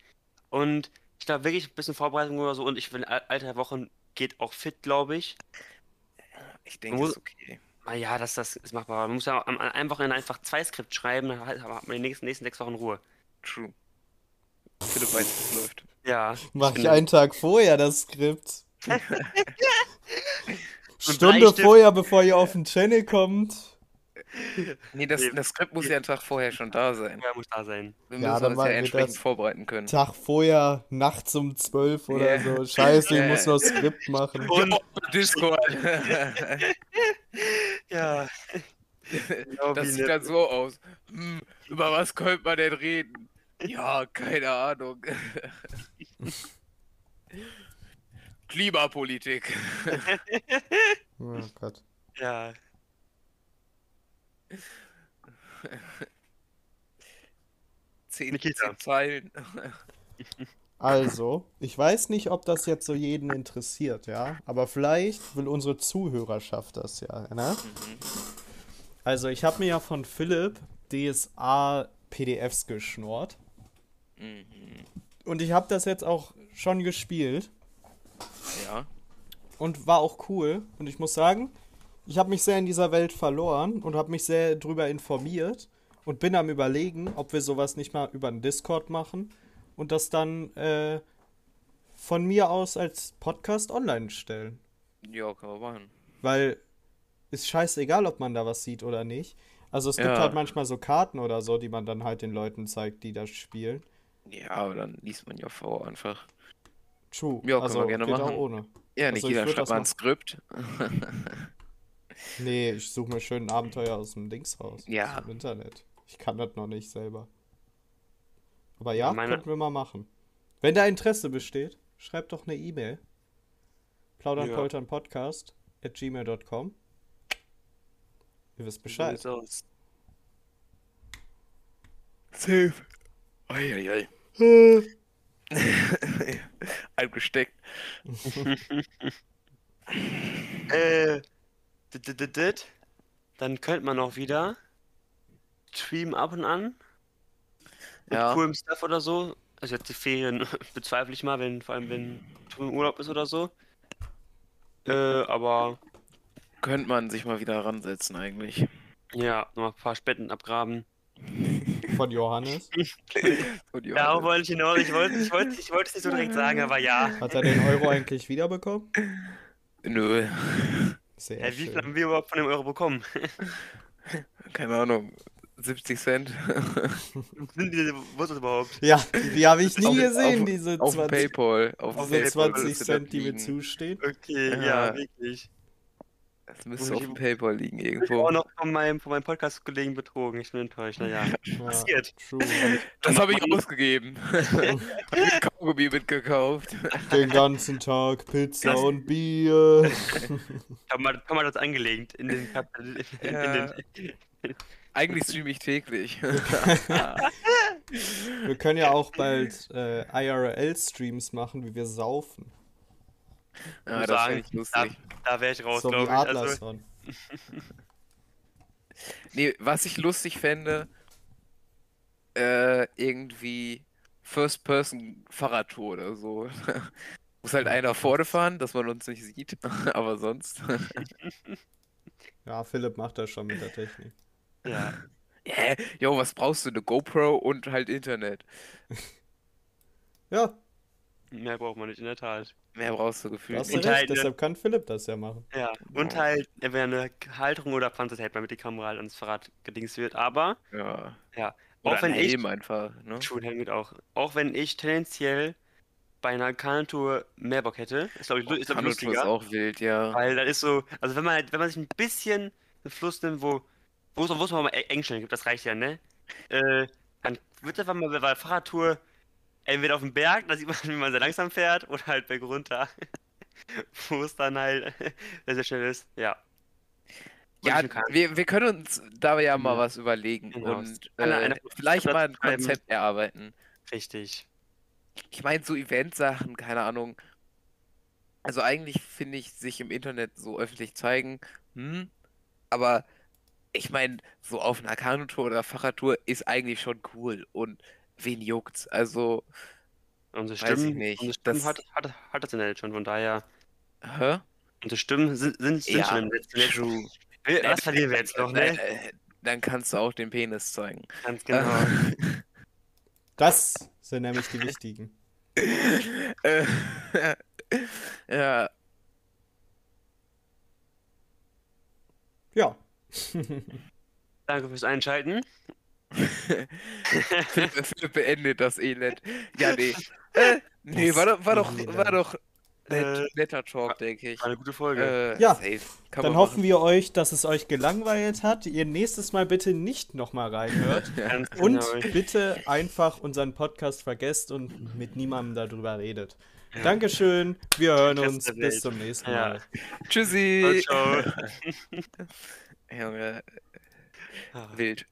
Speaker 3: Und ich glaube wirklich ein bisschen Vorbereitung oder so und ich finde, Alter Wochen geht auch fit, glaube ich.
Speaker 1: ich denke,
Speaker 3: Muss-
Speaker 1: ist okay.
Speaker 3: Ah ja, das, das ist machbar. Man muss ja am, an einem Wochenende einfach zwei Skripts schreiben, dann hat man die nächsten, nächsten sechs Wochen Ruhe.
Speaker 1: True. Philipp weiß, wie es läuft.
Speaker 3: Ja.
Speaker 2: Mach ich einen Tag vorher das Skript.
Speaker 3: Und
Speaker 2: Stunde vorher, bevor ihr auf den Channel kommt.
Speaker 1: Nee, das, das Skript muss ja einen Tag vorher schon da sein.
Speaker 3: Ja, muss da sein.
Speaker 1: Wir
Speaker 2: Ja,
Speaker 1: müssen
Speaker 2: dann
Speaker 1: uns ja
Speaker 2: wir
Speaker 1: entsprechend
Speaker 2: das.
Speaker 1: vorbereiten können.
Speaker 2: Tag vorher, nachts um 12 oder
Speaker 1: Ja.
Speaker 2: so. Scheiße, ich
Speaker 1: Ja,
Speaker 2: muss
Speaker 1: ja.
Speaker 2: noch Skript machen.
Speaker 3: Und
Speaker 1: Discord.
Speaker 3: ja.
Speaker 1: Das sieht dann so aus. Hm, über was könnte man denn reden? Ja, keine Ahnung. Klimapolitik.
Speaker 2: Oh Gott.
Speaker 3: Ja.
Speaker 1: Zehn, zehn Zeilen.
Speaker 2: Also, ich weiß nicht, ob das jetzt so jeden interessiert, ja, aber vielleicht will unsere Zuhörerschaft das ja, ne? Also, ich habe mir ja von Philipp DSA PDFs geschnurrt
Speaker 1: Mhm.
Speaker 2: und ich habe das jetzt auch schon gespielt
Speaker 1: Ja.
Speaker 2: und war auch cool und ich muss sagen, ich habe mich sehr in dieser Welt verloren und habe mich sehr drüber informiert und bin am überlegen, ob wir sowas nicht mal über einen Discord machen und das dann äh, von mir aus als Podcast online stellen.
Speaker 1: Ja, kann man machen.
Speaker 2: Weil ist scheißegal, ob man da was sieht oder nicht. Also es gibt
Speaker 1: Ja.
Speaker 2: halt manchmal so Karten oder so, die man dann halt den Leuten zeigt, die das spielen.
Speaker 1: Ja, aber dann liest man ja vor einfach.
Speaker 2: True.
Speaker 1: Ja, können
Speaker 2: also
Speaker 1: wir gerne
Speaker 2: geht
Speaker 1: machen.
Speaker 2: auch ohne.
Speaker 1: Ja,
Speaker 2: Also ich
Speaker 1: Nikita,
Speaker 2: würd
Speaker 1: schreibt
Speaker 2: das
Speaker 1: mal ein. Skript.
Speaker 2: Nee, ich suche mir schön ein Abenteuer aus dem Dings raus.
Speaker 1: Ja.
Speaker 2: Aus dem Internet. Ich kann das noch nicht selber. Aber ja,
Speaker 3: Meine-
Speaker 2: könnten wir mal machen. Wenn da Interesse besteht, schreibt doch eine E-Mail. Plaudern,
Speaker 3: Ja.
Speaker 2: poltern, Podcast at gmail.com. Ihr wisst Bescheid.
Speaker 3: Sieht's aus.
Speaker 1: Safe. Eieiei. Eingesteckt.
Speaker 3: Äh. Dann könnte man auch wieder streamen ab und an. Mit
Speaker 1: Ja.
Speaker 3: coolem Stuff oder so. Also jetzt die Ferien bezweifle ich mal, wenn, vor allem wenn du im Urlaub ist oder so. Äh, aber
Speaker 1: Könnte man sich mal wieder ransetzen eigentlich.
Speaker 3: ja, noch ein paar Spenden abgraben.
Speaker 2: Von Johannes.
Speaker 1: Und
Speaker 3: Ja, wollte ich hinaus. Ich wollte ich wollte, ich wollte es nicht so direkt sagen, aber ja.
Speaker 2: Hat er den Euro eigentlich wiederbekommen?
Speaker 1: Nö,
Speaker 2: Sehr
Speaker 3: Hä, wie viel haben wir überhaupt von dem Euro bekommen?
Speaker 1: keine Ahnung. 70 Cent.
Speaker 3: Sind diese, wo ist das überhaupt?
Speaker 2: Ja, die habe ich nie
Speaker 1: Auf-
Speaker 2: gesehen,
Speaker 1: auf-
Speaker 2: diese
Speaker 1: Auf
Speaker 2: 20,
Speaker 1: Paypal. Auf
Speaker 3: Auf
Speaker 2: diese
Speaker 1: Paypal
Speaker 2: 20
Speaker 1: müsste das
Speaker 2: Cent, die mir zustehen.
Speaker 3: Okay, ja,
Speaker 1: Ja.
Speaker 3: wirklich.
Speaker 1: Das müsste auf
Speaker 3: ich-
Speaker 1: dem Paypal liegen
Speaker 3: Ich
Speaker 1: irgendwo.
Speaker 3: auch noch von meinem, von meinem Podcast-Kollegen betrogen. Ich bin enttäuscht. Naja,
Speaker 2: Ja,
Speaker 3: passiert.
Speaker 1: Das habe ich ausgegeben. Hab mir Kaugummi mitgekauft.
Speaker 2: Den ganzen Tag Pizza und Bier.
Speaker 3: Kann man, kann man das angelegt in den, Kap in, in,
Speaker 1: Ja.
Speaker 3: den
Speaker 1: Eigentlich streame ich täglich.
Speaker 2: Wir können ja auch bald äh, IRL-Streams machen, wie wir saufen.
Speaker 1: Ja, das
Speaker 3: sagen,
Speaker 1: ich
Speaker 3: da,
Speaker 1: lustig.
Speaker 3: da wäre ich raus,
Speaker 2: so
Speaker 3: glaube ich. Also.
Speaker 1: Nee, was ich lustig fände, äh, irgendwie First-Person-Fahrradtour oder so. Muss halt einer vorne fahren, dass man uns nicht sieht, aber sonst.
Speaker 2: Ja, Philipp macht das schon mit der Technik.
Speaker 3: ja.
Speaker 1: Hä? Jo, was brauchst du? Eine GoPro und halt Internet.
Speaker 2: Ja,
Speaker 3: Mehr braucht man nicht, in der Tat.
Speaker 1: Mehr brauchst du
Speaker 2: da
Speaker 1: gefühlt
Speaker 2: hast du
Speaker 1: nicht.
Speaker 3: Und
Speaker 2: recht,
Speaker 3: halt, ne-
Speaker 2: deshalb kann Philipp das ja machen.
Speaker 3: Ja, und halt, entweder eine Halterung oder Panzer hält man mit die Kamera halt ans Fahrrad gedings wird. Aber,
Speaker 1: Ja.
Speaker 3: ja,
Speaker 1: Oder
Speaker 3: auch wenn
Speaker 1: ein
Speaker 3: ich,
Speaker 1: Helm einfach, ne?
Speaker 3: Geht auch, auch wenn ich tendenziell bei einer Kanutour mehr Bock hätte, ist glaube ich, lu- ist, glaub ich
Speaker 1: Kanutour ist
Speaker 3: lustiger.
Speaker 1: auch wild, ja.
Speaker 3: Weil das ist so, also wenn man halt, wenn man sich ein bisschen einen Fluss nimmt, wo, wo es, es mal Engstellen gibt, das reicht ja, ne? Äh, dann wird einfach mal bei Fahrradtour entweder auf dem Berg, da sieht man, wie man sehr langsam fährt, oder halt berg runter, wo es dann halt sehr, sehr schnell ist, ja. Und
Speaker 1: Ja, wir, wir können uns da ja mal
Speaker 3: Ja.
Speaker 1: was überlegen
Speaker 3: Genau.
Speaker 1: und äh,
Speaker 3: einer-
Speaker 1: vielleicht mal ein. Konzept erarbeiten.
Speaker 3: Richtig.
Speaker 1: Ich meine, so Eventsachen, keine Ahnung. Also eigentlich finde ich sich im Internet so öffentlich zeigen, hm, aber ich meine, so auf einer Kanutour oder Fahrradtour ist eigentlich schon cool und wen juckt's? Also,
Speaker 3: Unsere
Speaker 1: Weiß ich
Speaker 3: Stimmen,
Speaker 1: nicht.
Speaker 3: unsere Stimmen
Speaker 1: Das-
Speaker 3: hat, hat, hat das Internet schon, von daher,
Speaker 1: hä?
Speaker 3: unsere Stimmen sind, sind, sind
Speaker 1: Ja,
Speaker 3: schon im. Netz.
Speaker 1: true.
Speaker 3: Wir- Was verlieren wir jetzt noch,
Speaker 1: Dann,
Speaker 3: ne?
Speaker 1: äh, dann kannst du auch den Penis zeigen.
Speaker 3: Ganz genau.
Speaker 2: Das sind nämlich die wichtigen.
Speaker 1: Äh, ja,
Speaker 2: Ja.
Speaker 3: Danke fürs Einschalten.
Speaker 1: Philipp, Philipp beendet das Elend. Ja, nee. Äh, nee, war doch, war doch, war doch
Speaker 3: Äh,
Speaker 1: net, netter Talk, denke ich.
Speaker 3: War eine gute Folge.
Speaker 1: Äh,
Speaker 2: Ja,
Speaker 1: safe. Kann
Speaker 2: Dann hoffen
Speaker 1: machen.
Speaker 2: wir euch, dass es euch gelangweilt hat. Ihr nächstes Mal bitte nicht nochmal reinhört.
Speaker 3: Ganz
Speaker 2: Und
Speaker 3: genau.
Speaker 2: bitte einfach unseren Podcast vergesst und mit niemandem darüber redet. Dankeschön. Wir hören uns. Bis zum nächsten
Speaker 3: Ja.
Speaker 2: Mal.
Speaker 1: Tschüssi.
Speaker 3: Ciao, ciao.
Speaker 1: Junge,
Speaker 3: Ah.
Speaker 1: wild.